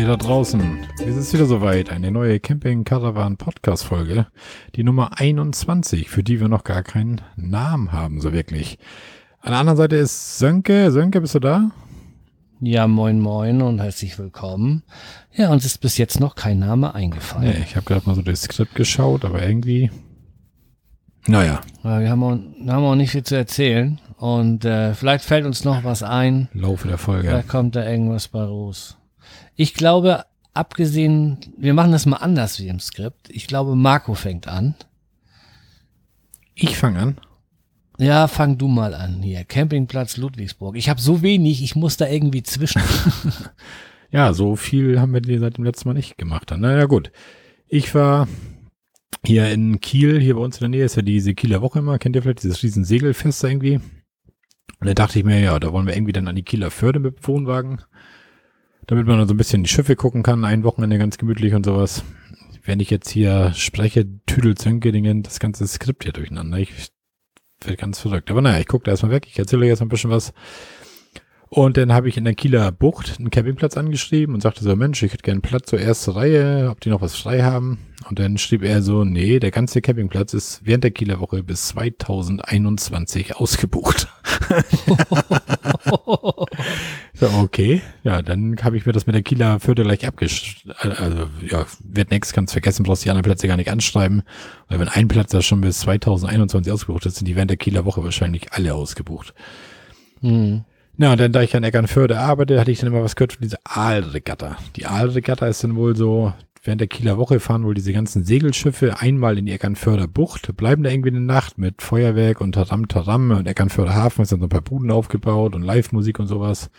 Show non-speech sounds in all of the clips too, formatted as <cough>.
ihr da draußen. Es ist wieder soweit. Eine neue Camping Caravan Podcast Folge. Die Nummer 21, für die wir noch gar keinen Namen haben, so wirklich. An der anderen Seite ist Sönke. Sönke, bist du da? Ja, moin moin und herzlich willkommen. Ja, uns ist bis jetzt noch kein Name eingefallen. Nee, ich habe gerade mal so das Skript geschaut, aber irgendwie. Naja. Ja, wir haben auch, wir haben auch nicht viel zu erzählen. Und äh, vielleicht fällt uns noch was ein. Laufe der Folge. Da kommt da irgendwas bei raus. Ich glaube, abgesehen, wir machen das mal anders wie im Skript. Ich glaube, Marco fängt an. Ich fange an. Ja, fang du mal an hier. Campingplatz Ludwigsburg. Ich habe so wenig, ich muss da irgendwie zwischen. <laughs> ja, so viel haben wir seit dem letzten Mal nicht gemacht. Dann. Naja, gut. Ich war hier in Kiel, hier bei uns in der Nähe ist ja diese Kieler Woche immer, kennt ihr vielleicht dieses riesen Segelfest irgendwie. Und da dachte ich mir, ja, da wollen wir irgendwie dann an die Kieler Förde mit dem Wohnwagen, damit man so ein bisschen die Schiffe gucken kann, ein Wochenende ganz gemütlich und sowas. Wenn ich jetzt hier spreche, Tüdelzönkeringen, das ganze Skript hier durcheinander. Ich wird ganz verrückt. Aber naja, ich gucke da erstmal weg. Ich erzähle euch jetzt mal ein bisschen was. Und dann habe ich in der Kieler Bucht einen Campingplatz angeschrieben und sagte so, Mensch, ich hätte gerne Platz zur ersten Reihe, ob die noch was frei haben. Und dann schrieb er so, nee, der ganze Campingplatz ist während der Kieler Woche bis 2021 ausgebucht. <laughs> <laughs> okay. Ja, dann habe ich mir das mit der Kieler Förde gleich abgeschrieben. Also, ja, wird nix, kannst vergessen, brauchst die anderen Plätze gar nicht anschreiben. Weil wenn ein Platz da schon bis 2021 ausgebucht ist, sind die während der Kieler Woche wahrscheinlich alle ausgebucht. Hm. Ja, und dann, da ich an Eckernförde arbeite, hatte ich dann immer was gehört von dieser Aalregatta. Die Aalregatta ist dann wohl so, während der Kieler Woche fahren wohl diese ganzen Segelschiffe einmal in die Eckernförder Bucht, bleiben da irgendwie eine Nacht mit Feuerwerk und Taram Taram und Eckernförder Hafen ist dann so ein paar Buden aufgebaut und Live-Musik und sowas.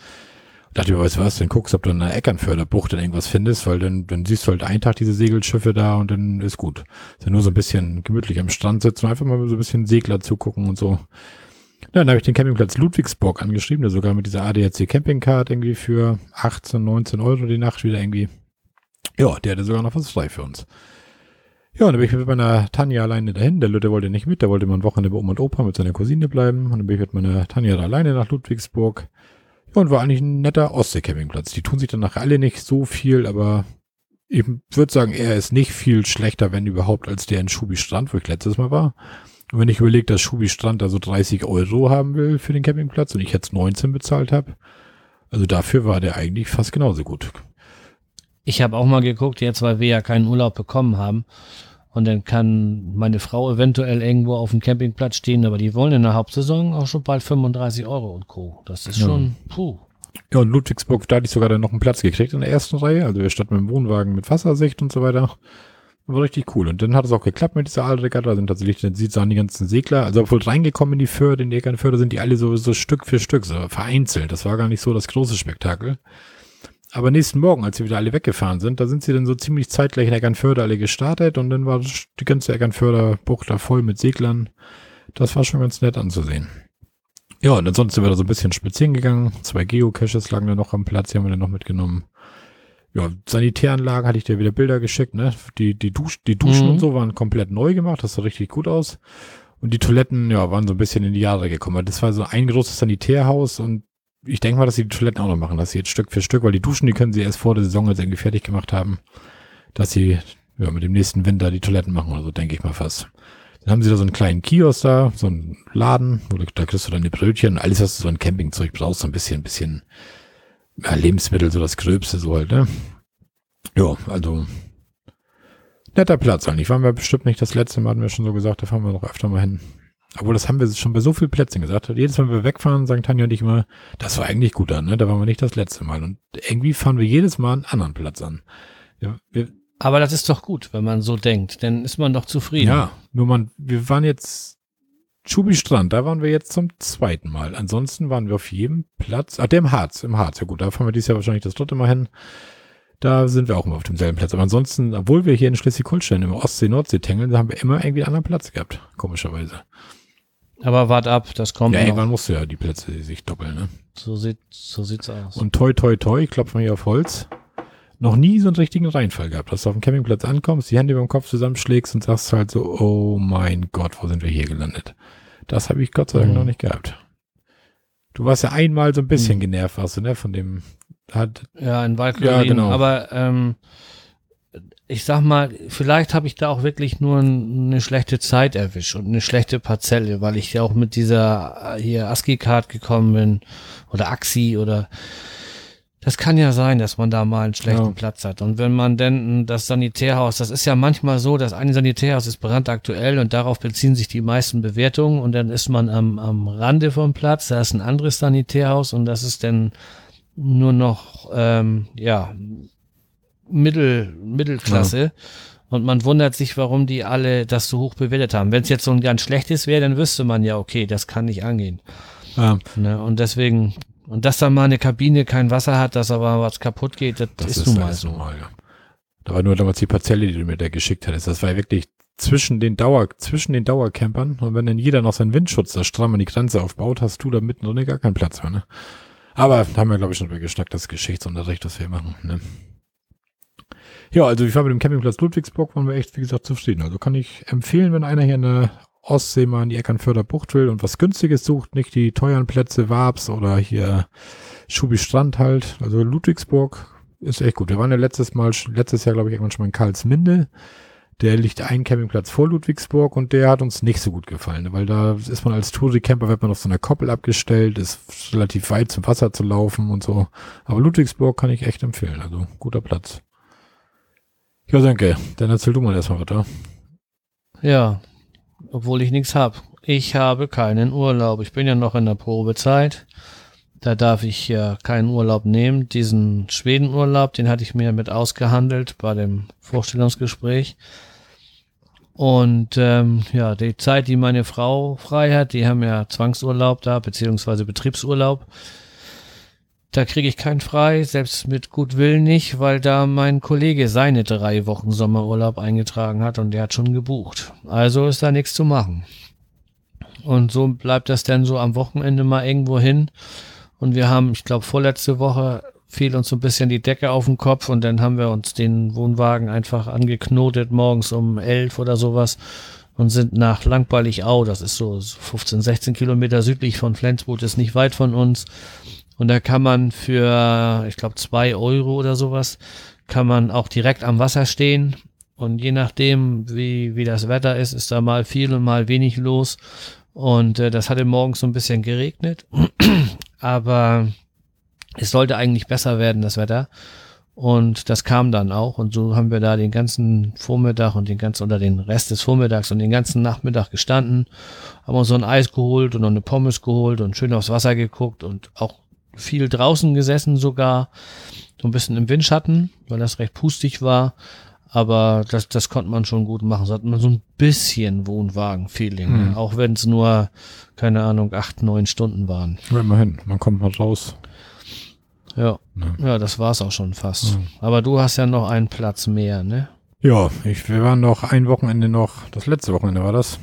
Dachte ich weißt du was, dann guckst, ob du in der Eckernförder Bucht dann irgendwas findest, weil dann, dann siehst du halt einen Tag diese Segelschiffe da und dann ist gut. Ist ja nur so ein bisschen gemütlich am Strand sitzen einfach mal so ein bisschen Segler zugucken und so. Ja, dann habe ich den Campingplatz Ludwigsburg angeschrieben, der sogar mit dieser ADAC Campingcard irgendwie für 18, 19 Euro die Nacht wieder irgendwie. Ja, der hatte sogar noch was frei für uns. Ja, und dann bin ich mit meiner Tanja alleine dahin. Der Lütte wollte nicht mit, der wollte mal ein Wochenende bei Oma und Opa mit seiner Cousine bleiben. Und dann bin ich mit meiner Tanja da alleine nach Ludwigsburg. Ja, und war eigentlich ein netter Ostsee-Campingplatz. Die tun sich dann nachher alle nicht so viel, aber ich würde sagen, er ist nicht viel schlechter, wenn überhaupt, als der in Schubi Strand, wo ich letztes Mal war. Und wenn ich überlege, dass Schubi Strand da so 30 Euro haben will für den Campingplatz und ich jetzt 19 bezahlt habe, also dafür war der eigentlich fast genauso gut. Ich habe auch mal geguckt, jetzt weil wir ja keinen Urlaub bekommen haben. Und dann kann meine Frau eventuell irgendwo auf dem Campingplatz stehen, aber die wollen in der Hauptsaison auch schon bald 35 Euro und Co. Das ist schon, ja. puh. Ja, und Ludwigsburg, da hatte ich sogar dann noch einen Platz gekriegt in der ersten Reihe. Also wir standen mit dem Wohnwagen mit Wassersicht und so weiter. War richtig cool. Und dann hat es auch geklappt mit dieser Aalregatta. Da sind tatsächlich, dann sieht man die ganzen Segler, also obwohl reingekommen in die Förde, in die Eckernförde, sind die alle so, so Stück für Stück, so vereinzelt. Das war gar nicht so das große Spektakel. Aber nächsten Morgen, als sie wieder alle weggefahren sind, da sind sie dann so ziemlich zeitgleich in Eckernförde alle gestartet und dann war die ganze Eckernförder Bucht da voll mit Seglern. Das war schon ganz nett anzusehen. Ja, und ansonsten sind wir da so ein bisschen spazieren gegangen. Zwei Geocaches lagen da noch am Platz, die haben wir dann noch mitgenommen ja, Sanitäranlagen hatte ich dir wieder Bilder geschickt, ne? Die, die, Dusch, die Duschen mhm. und so waren komplett neu gemacht, das sah richtig gut aus. Und die Toiletten, ja, waren so ein bisschen in die Jahre gekommen. Das war so ein großes Sanitärhaus und ich denke mal, dass sie die Toiletten auch noch machen, dass sie jetzt Stück für Stück, weil die Duschen, die können sie erst vor der Saison jetzt irgendwie fertig gemacht haben, dass sie ja, mit dem nächsten Winter die Toiletten machen oder so, denke ich mal fast. Dann haben sie da so einen kleinen Kiosk da, so einen Laden, wo du, da kriegst du dann die Brötchen, alles, was du so ein Campingzeug brauchst, so ein bisschen, bisschen ja, Lebensmittel, so das Gröbste so halt, ne? Ja, also netter Platz eigentlich. Waren wir bestimmt nicht das letzte Mal, hatten wir schon so gesagt, da fahren wir noch öfter mal hin. Obwohl, das haben wir schon bei so vielen Plätzen gesagt. Jedes Mal, wenn wir wegfahren, sagen Tanja und ich immer, das war eigentlich gut an, ne? Da waren wir nicht das letzte Mal. Und irgendwie fahren wir jedes Mal einen anderen Platz an. Wir, wir, Aber das ist doch gut, wenn man so denkt. Dann ist man doch zufrieden. Ja, nur man, wir waren jetzt Schubi Strand, da waren wir jetzt zum zweiten Mal. Ansonsten waren wir auf jedem Platz, ah, der im Harz, im Harz, ja gut, da fahren wir dieses Jahr wahrscheinlich das dritte Mal hin. Da sind wir auch immer auf demselben Platz. Aber ansonsten, obwohl wir hier in Schleswig-Holstein im Ostsee-Nordsee tängeln, da haben wir immer irgendwie einen anderen Platz gehabt, komischerweise. Aber wart ab, das kommt. Ja, noch. irgendwann musst du ja die Plätze sich doppeln, ne? So sieht, so sieht's aus. Und toi, toi, toi, ich klopfe mal hier auf Holz. Noch nie so einen richtigen Reinfall gehabt, dass du auf dem Campingplatz ankommst, die Hände über dem Kopf zusammenschlägst und sagst halt so, oh mein Gott, wo sind wir hier gelandet? Das habe ich Gott sei Dank mhm. noch nicht gehabt. Du warst ja einmal so ein bisschen mhm. genervt, warst du, ne, von dem Hat, Ja, in Waldklorin. Ja, genau. Aber ähm, ich sag mal, vielleicht habe ich da auch wirklich nur eine schlechte Zeit erwischt und eine schlechte Parzelle, weil ich ja auch mit dieser äh, hier ASCII-Card gekommen bin oder AXI oder das kann ja sein, dass man da mal einen schlechten Ja. Platz hat. Und wenn man denn das Sanitärhaus, das ist ja manchmal so, das eine Sanitärhaus ist brandaktuell und darauf beziehen sich die meisten Bewertungen und dann ist man am, am Rande vom Platz, da ist ein anderes Sanitärhaus und das ist dann nur noch, ähm, ja, Mittel, Mittelklasse. Und man wundert sich, warum die alle das so hoch bewertet haben. Wenn es jetzt so ein ganz schlechtes wäre, dann wüsste man ja, okay, das kann nicht angehen. äh, Ne? Und deswegen, und dass dann mal eine Kabine kein Wasser hat, dass aber was kaputt geht, das, das ist, nun mal so. normal, ja. Da war nur damals die Parzelle, die du mir da geschickt hattest. Das war ja wirklich zwischen den Dauer, zwischen den Dauercampern. Und wenn dann jeder noch seinen Windschutz da stramm an die Grenze aufbaut, hast du da mittendrin gar keinen Platz mehr, ne? Aber da haben wir, glaube ich, schon drüber geschnackt, das Geschichtsunterricht, was wir machen, ne? Ja, also ich war mit dem Campingplatz Ludwigsburg, waren wir echt, wie gesagt, zufrieden. Also kann ich empfehlen, wenn einer hier in der Ostsee mal in die Eckernförder Bucht will und was Günstiges sucht, nicht die teuren Plätze Wabs oder hier Schubi Strand halt. Also Ludwigsburg ist echt gut. Wir waren ja letztes Mal, letztes Jahr, glaube ich, irgendwann schon mal in Karlsminde. Der liegt einen Campingplatz vor Ludwigsburg und der hat uns nicht so gut gefallen, weil da ist man als Touri-Camper, wird man auf so einer Koppel abgestellt, ist relativ weit zum Wasser zu laufen und so. Aber Ludwigsburg kann ich echt empfehlen. Also guter Platz. Ja, danke. Dann erzähl du mal erstmal weiter. Ja, obwohl ich nichts hab. Ich habe keinen Urlaub. Ich bin ja noch in der Probezeit. Da darf ich ja keinen Urlaub nehmen. Diesen Schwedenurlaub, den hatte ich mir mit ausgehandelt bei dem Vorstellungsgespräch. Und ähm, ja, die Zeit, die meine Frau frei hat, die haben ja Zwangsurlaub da, beziehungsweise Betriebsurlaub. Da kriege ich keinen frei, selbst mit gut Willen nicht, weil da mein Kollege seine drei Wochen Sommerurlaub eingetragen hat und der hat schon gebucht. Also ist da nichts zu machen. Und so bleibt das dann so am Wochenende mal irgendwo hin. Und wir haben, ich glaube, vorletzte Woche fiel uns so ein bisschen die Decke auf den Kopf und dann haben wir uns den Wohnwagen einfach angeknotet morgens um elf oder sowas und sind nach Langballig-Au, das ist so 15, 16 Kilometer südlich von Flensburg, ist nicht weit von uns. Und da kann man für, ich glaube, zwei Euro oder sowas, kann man auch direkt am Wasser stehen. Und je nachdem, wie, wie das Wetter ist, ist da mal viel und mal wenig los. Und äh, das hatte morgens so ein bisschen geregnet. <clears throat> Aber es sollte eigentlich besser werden, das Wetter. Und das kam dann auch. Und so haben wir da den ganzen Vormittag und den ganzen, oder den Rest des Vormittags und den ganzen Nachmittag gestanden, haben uns so ein Eis geholt und noch eine Pommes geholt und schön aufs Wasser geguckt und auch viel draußen gesessen sogar. So ein bisschen im Windschatten, weil das recht pustig war. Aber das, das konnte man schon gut machen. So hat man so ein bisschen Wohnwagen-Feeling. Hm. ne? Auch wenn es nur, keine Ahnung, acht, neun Stunden waren. Immerhin, man kommt mal raus. Ja, Ne? ja das war's auch schon fast. Ja. Aber du hast ja noch einen Platz mehr, ne? Ja, ich, wir waren noch ein Wochenende noch, das letzte Wochenende war das,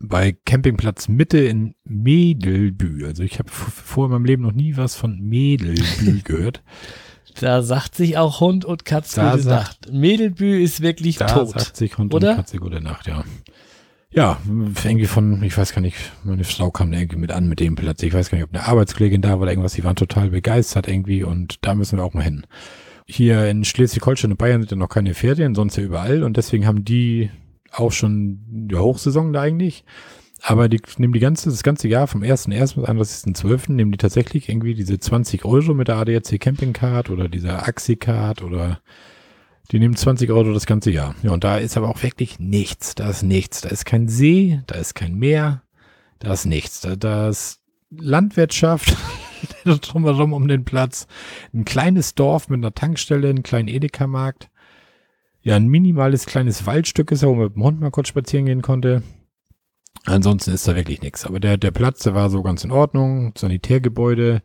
bei Campingplatz Mitte in Medelbü. Also ich habe vorher in meinem Leben noch nie was von Medelbü <laughs> gehört. Da sagt sich auch Hund und Katz Da gute sagt- Nacht. Medelbü ist wirklich Da tot. sagt sich Hund oder? und Katze gute Nacht, ja. Ja, irgendwie von, ich weiß gar nicht, meine Frau kam da irgendwie mit an mit dem Platz. Ich weiß gar nicht, ob eine Arbeitskollegin da war oder irgendwas. Die waren total begeistert irgendwie und da müssen wir auch mal hin. Hier in Schleswig-Holstein und Bayern sind ja noch keine Ferien, sonst ja überall und deswegen haben die auch schon die Hochsaison da eigentlich. Aber die nehmen die ganze, das ganze Jahr vom 1.1. bis 31.12. nehmen die tatsächlich irgendwie diese 20 Euro mit der ADAC Camping Card oder dieser Axi Card oder die nehmen 20 Euro das ganze Jahr. Ja, und da ist aber auch wirklich nichts. Da ist nichts. Da ist kein See, da ist kein Meer, da ist nichts. Da, da ist Landwirtschaft <laughs> drumherum um den Platz. Ein kleines Dorf mit einer Tankstelle, einen kleinen Edeka-Markt. Ja, ein minimales kleines Waldstück ist, wo man mit dem Hund mal kurz spazieren gehen konnte. Ansonsten ist da wirklich nichts. Aber der, der Platz, der war so ganz in Ordnung. Sanitärgebäude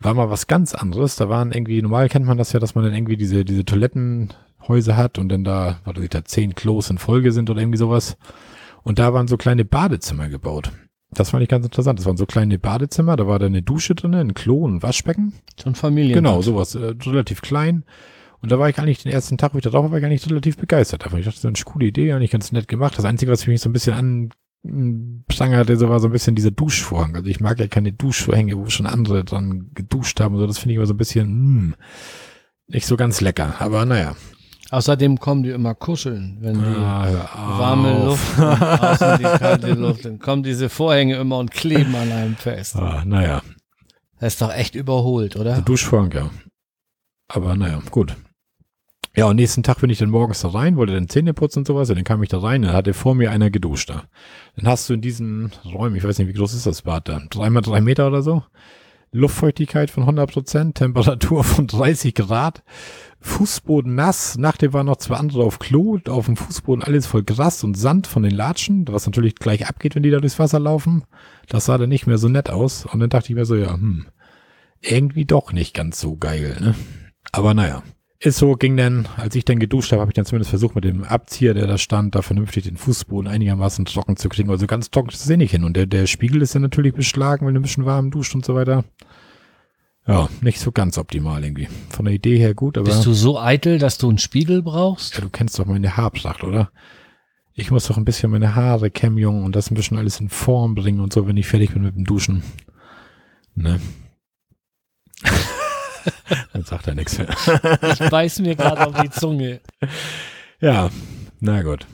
war mal was ganz anderes. Da waren irgendwie, normal kennt man das ja, dass man dann irgendwie diese, diese Toilettenhäuser hat und dann da, was weiß ich, da zehn Klos in Folge sind oder irgendwie sowas. Und da waren so kleine Badezimmer gebaut. Das fand ich ganz interessant. Das waren so kleine Badezimmer, da war da eine Dusche drin, ein Klo, ein Waschbecken. So ein Familien. Genau, sowas, äh, relativ klein. Und da war ich eigentlich den ersten Tag, wo ich da drauf war, ich eigentlich relativ begeistert davon. Ich dachte, das ist eine coole Idee, eigentlich ganz nett gemacht. Das Einzige, was mich so ein bisschen prangerte so war so ein bisschen dieser Duschvorhang. Also ich mag ja keine Duschvorhänge, wo schon andere dran geduscht haben. So, das finde ich immer so ein bisschen mh, nicht so ganz lecker. Aber naja. Außerdem kommen die immer kuscheln, wenn die Ah, warme Luft und außen die kalte Luft, dann kommen diese Vorhänge immer und kleben an einem fest. Ah, naja. Das ist doch echt überholt, Der oder? Duschvorhang, ja. Aber naja, gut. Ja, und nächsten Tag bin ich dann morgens da rein, wollte dann Zähne putzen und sowas, und dann kam ich da rein, dann hatte vor mir einer geduscht da. Dann hast du in diesen Räumen, ich weiß nicht, wie groß ist das Bad da? Dreimal drei Meter oder so? Luftfeuchtigkeit von 100 Prozent, Temperatur von 30 Grad, Fußboden nass, nach dem waren noch zwei andere auf Klo, auf dem Fußboden alles voll Gras und Sand von den Latschen, was natürlich gleich abgeht, wenn die da durchs Wasser laufen. Das sah dann nicht mehr so nett aus, und dann dachte ich mir so, ja, hm, irgendwie doch nicht ganz so geil, ne? Aber naja. Ist so, ging dann, als ich dann geduscht habe, habe ich dann zumindest versucht, mit dem Abzieher, der da stand, da vernünftig den Fußboden einigermaßen trocken zu kriegen. Also ganz trocken ist es eh nicht hin. Und der, der Spiegel ist dann natürlich beschlagen, wenn du ein bisschen warm duscht und so weiter. Ja, nicht so ganz optimal irgendwie. Von der Idee her gut, aber Bist du so eitel, dass du einen Spiegel brauchst? ja, du kennst doch meine Haarpracht, oder? Ich muss doch ein bisschen meine Haare kämmen, und das ein bisschen alles in Form bringen und so, wenn ich fertig bin mit dem Duschen. Ne? <laughs> Dann sagt er nichts mehr. Ich beiß mir gerade auf die Zunge. Ja, na gut.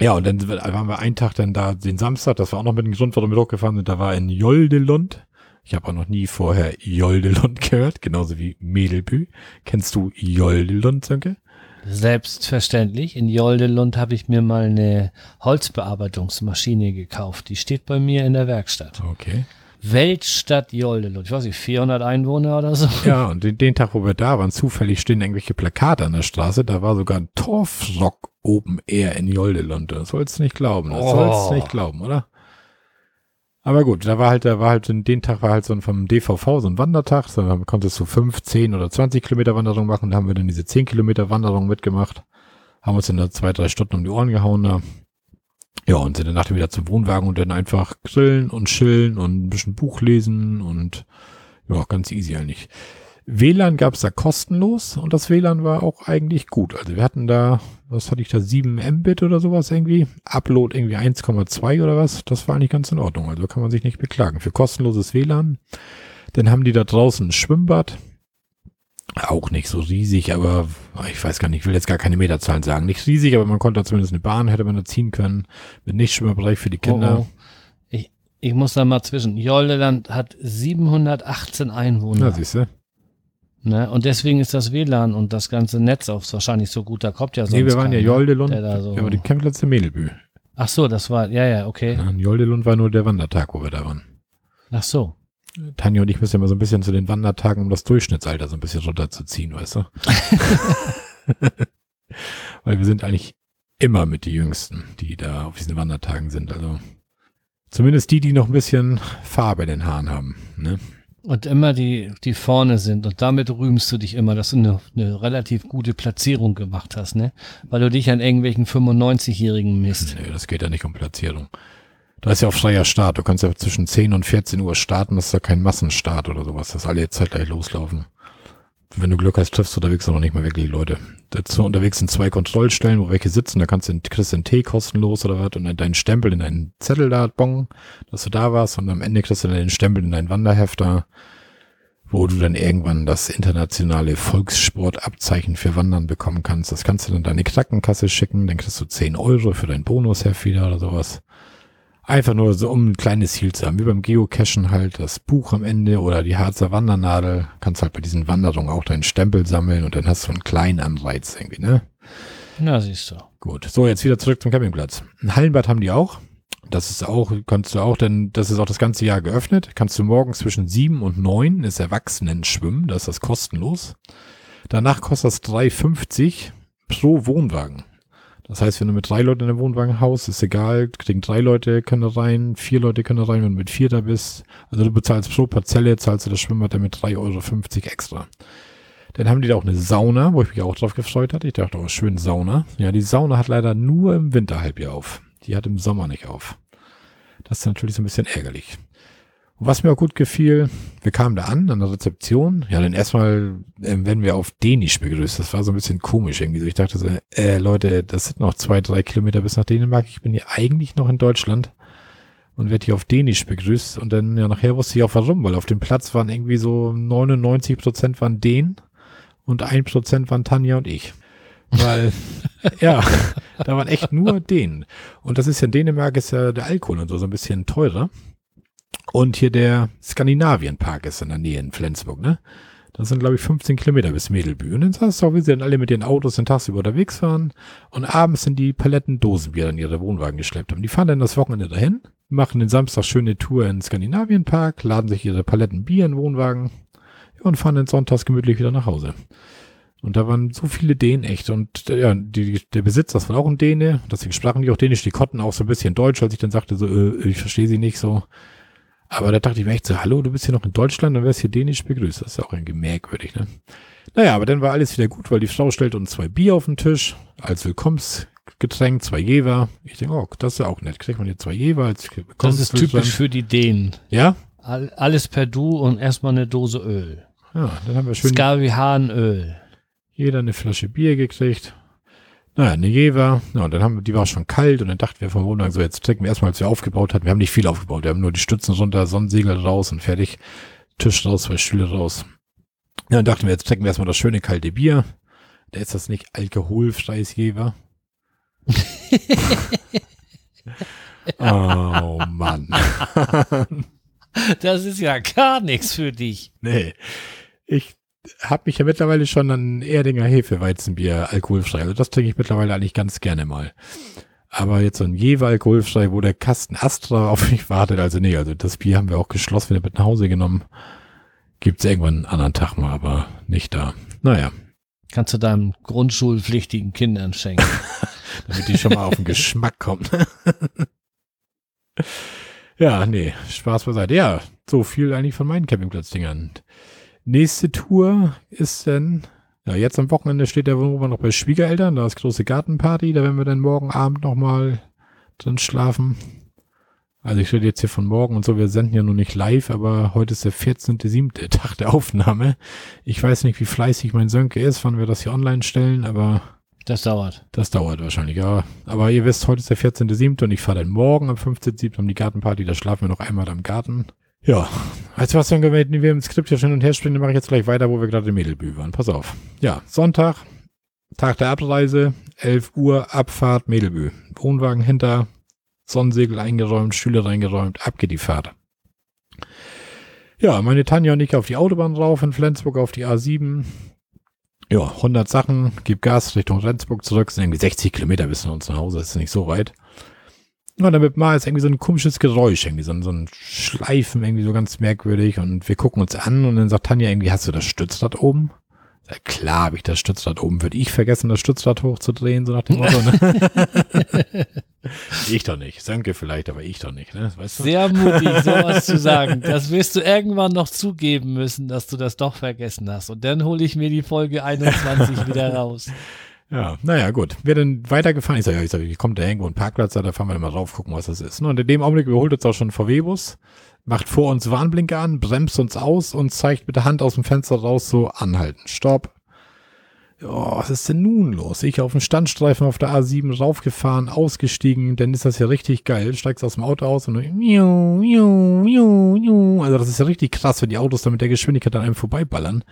Ja, und dann waren wir einen Tag dann da, den Samstag, das war auch noch mit dem warum wir hochgefahren sind, da war in Joldelund. Ich habe auch noch nie vorher Joldelund <laughs> gehört, genauso wie Medelbü. Kennst du Joldelund, Sönke? Selbstverständlich. In Joldelund habe ich mir mal eine Holzbearbeitungsmaschine gekauft. Die steht bei mir in der Werkstatt. Okay. Weltstadt Joldelund. Ich weiß nicht, 400 Einwohner oder so. Ja, und den, den Tag, wo wir da waren, zufällig stehen irgendwelche Plakate an der Straße, da war sogar ein Torfrock oben eher in Joldelund. Das sollst du nicht glauben, das Oh. sollst du nicht glauben, oder? Aber gut, da war halt, da war halt, in den Tag war halt so ein vom DVV so ein Wandertag, so, da konntest du fünf, zehn oder 20 Kilometer Wanderung machen, da haben wir dann diese 10 Kilometer Wanderung mitgemacht, haben uns dann da zwei, drei Stunden um die Ohren gehauen da. Ja, und sind dann nachher wieder zum Wohnwagen und dann einfach grillen und chillen und ein bisschen Buch lesen und ja, ganz easy eigentlich. WLAN gab's da kostenlos und das WLAN war auch eigentlich gut. Also wir hatten da, was hatte ich da, 7 Mbit oder sowas irgendwie. Upload irgendwie 1,2 oder was. Das war eigentlich ganz in Ordnung. Also kann man sich nicht beklagen. Für kostenloses WLAN. Dann haben die da draußen ein Schwimmbad. Auch nicht so riesig, aber ich weiß gar nicht, ich will jetzt gar keine Meterzahlen sagen. Nicht riesig, aber man konnte da zumindest eine Bahn, hätte man da ziehen können. Mit Nichtschwimmerbereich für die Kinder. Oh, oh. Ich, ich muss da mal zwischen. Joldeland hat 718 Einwohner. Na, siehst du? Ne? Und deswegen ist das WLAN und das ganze Netz auch wahrscheinlich so gut. Da kommt ja sonst Nee, wir waren ja keiner, Joldelund. so- Ja, aber die Campingplatz der Medelbü. Ach so, das war, ja, ja, okay. Ja, Joldelund war nur der Wandertag, wo wir da waren. Ach so. Tanja und ich müssen ja immer so ein bisschen zu den Wandertagen, um das Durchschnittsalter so ein bisschen runterzuziehen, weißt du? <laughs> Weil wir sind eigentlich immer mit die Jüngsten, die da auf diesen Wandertagen sind. Also zumindest die, die noch ein bisschen Farbe in den Haaren haben. Ne? Und immer die, die vorne sind. Und damit rühmst du dich immer, dass du eine, eine relativ gute Platzierung gemacht hast, ne? Weil du dich an irgendwelchen 95-Jährigen misst. Nee, das geht ja nicht um Platzierung. Da ist ja auch freier Start. Du kannst ja zwischen 10 und 14 Uhr starten. Das ist ja kein Massenstart oder sowas, dass alle jetzt zeitgleich loslaufen. Wenn du Glück hast, triffst du unterwegs auch noch nicht mal wirklich Leute. Dazu unterwegs sind zwei Kontrollstellen, wo welche sitzen. Da kannst du, kriegst du einen Tee kostenlos oder was und dann deinen Stempel in deinen Zettel da, bong, dass du da warst. Und am Ende kriegst du dann den Stempel in dein Wanderhefter, wo du dann irgendwann das internationale Volkssportabzeichen für Wandern bekommen kannst. Das kannst du dann deine Krankenkasse schicken. Dann kriegst du 10 Euro für dein Bonusheft wieder oder sowas. Einfach nur so, um ein kleines Ziel zu haben. Wie beim Geocachen halt das Buch am Ende oder die Harzer Wandernadel. Kannst halt bei diesen Wanderungen auch deinen Stempel sammeln und dann hast du einen kleinen Anreiz irgendwie, ne? Na, siehst du. Gut. So, jetzt wieder zurück zum Campingplatz. Ein Hallenbad haben die auch. Das ist auch, kannst du auch, denn das ist auch das ganze Jahr geöffnet. Kannst du morgens zwischen sieben und neun ist Erwachsenen schwimmen. Das ist das kostenlos. Danach kostet das 3,50 pro Wohnwagen. Das heißt, wenn du mit drei Leuten in einem Wohnwagen haust, ist egal, kriegen drei Leute können rein, vier Leute können rein, wenn du mit vier da bist. Also du bezahlst pro Parzelle, zahlst du das Schwimmbad dann mit 3,50 Euro extra. Dann haben die da auch eine Sauna, wo ich mich auch drauf gefreut hatte. Ich dachte, oh, schön Sauna. Ja, die Sauna hat leider nur im Winterhalbjahr auf. Die hat im Sommer nicht auf. Das ist natürlich so ein bisschen ärgerlich. Und was mir auch gut gefiel, wir kamen da an, an der Rezeption. Ja, dann erstmal äh, werden wir auf Dänisch begrüßt. Das war so ein bisschen komisch irgendwie. Ich dachte so, äh, Leute, das sind noch zwei, drei Kilometer bis nach Dänemark. Ich bin hier eigentlich noch in Deutschland und werde hier auf Dänisch begrüßt. Und dann, ja, nachher wusste ich auch warum, weil auf dem Platz waren irgendwie so 99 Prozent waren Dänen und ein Prozent waren Tanja und ich. Weil, <laughs> ja, da waren echt nur Dänen. Und das ist ja in Dänemark ist ja der Alkohol und so, so ein bisschen teurer. Und hier der Skandinavienpark ist in der Nähe in Flensburg, ne? Das sind, glaube ich, 15 Kilometer bis Mädelbü. Und dann sagst du auch, wie sie dann alle mit ihren Autos den tagsüber unterwegs waren. Und abends sind die Paletten Dosenbier in ihre Wohnwagen geschleppt haben. Die fahren dann das Wochenende dahin, machen den Samstag schöne Tour in den Skandinavienpark, laden sich ihre Paletten Bier in den Wohnwagen und fahren dann sonntags gemütlich wieder nach Hause. Und da waren so viele Dänen echt. Und ja, die, der Besitzer, das war auch ein Däne. Deswegen sprachen die auch Dänisch. Die konnten auch so ein bisschen Deutsch, als ich dann sagte, so, äh, ich verstehe sie nicht so. Aber da dachte ich mir echt so, hallo, du bist hier noch in Deutschland, dann wärst hier dänisch begrüßt. Das ist ja auch irgendwie merkwürdig, ne? Naja, aber dann war alles wieder gut, weil die Frau stellte uns zwei Bier auf den Tisch als Willkommensgetränk, zwei Jever. Ich denke, oh, das ist ja auch nett. Kriegt man hier zwei Jever als Das ist typisch für die Dänen. Ja? All, alles per Du und erstmal eine Dose Öl. Ja, dann haben wir schön Skavihanöl. jeder eine Flasche Bier gekriegt. Naja, eine Jever. Ja, und dann haben wir, die war schon kalt und dann dachten wir vom Wohnwagen so, jetzt trinken wir erstmal, als wir aufgebaut hatten. Wir haben nicht viel aufgebaut. Wir haben nur die Stützen runter, Sonnensegel raus und fertig. Tisch raus, zwei Stühle raus. Ja, dann dachten wir, jetzt trinken wir erstmal das schöne kalte Bier. Da ist das nicht alkoholfreies Jever. <laughs> oh Mann. Das ist ja gar nichts für dich. Nee. Ich habe mich ja mittlerweile schon an Erdinger Hefeweizenbier alkoholfrei. Also das trinke ich mittlerweile eigentlich ganz gerne mal. Aber jetzt so ein Jever alkoholfrei, wo der Kasten Astra auf mich wartet, also nee, also das Bier haben wir auch geschlossen, wieder mit nach Hause genommen. Gibt's irgendwann einen anderen Tag mal, aber nicht da. Naja, Kannst du deinem grundschulpflichtigen Kindern schenken. <laughs> damit die schon mal auf den Geschmack kommen. ja, nee, Spaß beiseite. Ja, so viel eigentlich von meinen Campingplatzdingern. Nächste Tour ist dann, ja, jetzt am Wochenende steht der Wohnmobil noch bei Schwiegereltern, da ist große Gartenparty, da werden wir dann morgen Abend nochmal drin schlafen. Also ich rede jetzt hier von morgen und so, wir senden ja nur nicht live, aber heute ist der 14.7. Tag der Aufnahme. Ich weiß nicht, wie fleißig mein Sönke ist, wann wir das hier online stellen, aber Das dauert. das dauert wahrscheinlich, ja. Aber ihr wisst, heute ist der 14.7. und ich fahre dann morgen am 15.7. um die Gartenparty, da schlafen wir noch einmal am Garten. Ja, du was, Sönke, wenn wir im Skript hier schon hin und her springen, dann mache ich jetzt gleich weiter, wo wir gerade im Mädelbü waren. Pass auf. Ja, Sonntag, Tag der Abreise, 11 Uhr, Abfahrt, Mädelbü. Wohnwagen hinter, Sonnensegel eingeräumt, Stühle reingeräumt, ab geht die Fahrt. Ja, meine Tanja und ich auf die Autobahn rauf in Flensburg auf die A7. Ja, 100 Sachen, gib Gas Richtung Rendsburg zurück, sind irgendwie 60 Kilometer bis zu uns nach Hause, ist nicht so weit. Ja, damit mal ist irgendwie so ein komisches Geräusch, irgendwie so ein, so ein Schleifen, irgendwie so ganz merkwürdig und wir gucken uns an und dann sagt Tanja irgendwie, hast du das Stützrad oben? Ja, klar habe ich das Stützrad oben. Würde ich vergessen, das Stützrad hochzudrehen, so nach dem Motto, ne? <laughs> ich doch nicht. Sönke vielleicht, aber ich doch nicht, ne? Weißt du? Sehr mutig, sowas zu sagen. Das wirst du irgendwann noch zugeben müssen, dass du das doch vergessen hast. Und dann hole ich mir die Folge 21 wieder raus. Ja, naja, gut. Wir dann weitergefahren. Ich sage, ja, ich sag, ich kommt da irgendwo ein Parkplatz, da fahren wir mal drauf, gucken, was das ist. ne? Und in dem Augenblick überholt uns auch schon ein VW-Bus, macht vor uns Warnblinker an, bremst uns aus und zeigt mit der Hand aus dem Fenster raus so anhalten. Stopp. Ja, was ist denn nun los? Ich auf dem Standstreifen auf der A7 raufgefahren, ausgestiegen, dann ist das ja richtig geil. Steigst aus dem Auto aus und also das ist ja richtig krass, wenn die Autos da mit der Geschwindigkeit an einem vorbeiballern.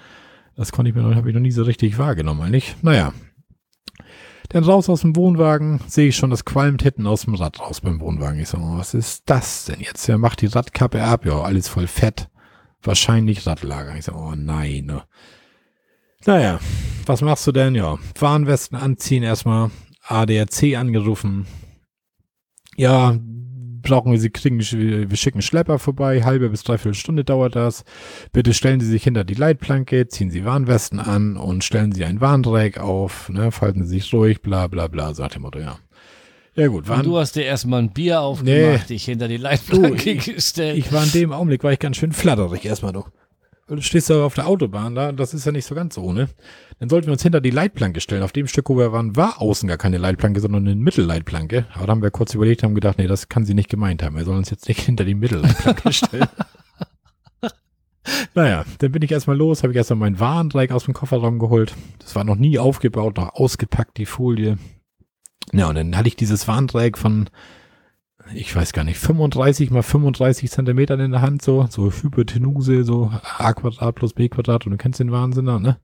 Das konnte ich mir noch, habe ich noch nie so richtig wahrgenommen, eigentlich. Naja. Dann raus aus dem Wohnwagen, sehe ich schon, das qualmt hinten aus dem Rad raus beim Wohnwagen. Ich so, was ist das denn jetzt? Ja, macht die Radkappe ab, ja, alles voll fett. Wahrscheinlich Radlager. Ich so, oh nein. Ne. Naja, was machst du denn? Ja, Warnwesten anziehen erstmal, ADAC angerufen. Ja, brauchen wir sie, kriegen, wir schicken Schlepper vorbei, halbe bis dreiviertel Stunde dauert das. Bitte stellen Sie sich hinter die Leitplanke, ziehen Sie Warnwesten an und stellen Sie ein Warndreieck auf, ne, falten Sie sich ruhig, bla bla bla, sagt der Motto, ja. Ja gut, Und waren, du hast dir erstmal ein Bier aufgemacht, dich hinter die Leitplanke gestellt. ich war in dem Augenblick, war ich ganz schön flatterig erstmal noch. Du stehst da auf der Autobahn da, das ist ja nicht so ganz so, ne? Dann sollten wir uns hinter die Leitplanke stellen. Auf dem Stück, wo wir waren, war außen gar keine Leitplanke, sondern eine Mittelleitplanke. Aber da haben wir kurz überlegt, haben gedacht, nee, das kann sie nicht gemeint haben. Wir sollen uns jetzt nicht <laughs> hinter die Mittelleitplanke stellen. <laughs> naja, dann bin ich erstmal los, habe ich erstmal meinen Warndreieck aus dem Kofferraum geholt. Das war noch nie aufgebaut, noch ausgepackt, die Folie. Ja, und dann hatte ich dieses Warndreieck von, ich weiß gar nicht, 35 mal 35 Zentimetern in der Hand, so, so Hypotenuse, so a Quadrat plus b Quadrat und du kennst den Wahnsinn, ne?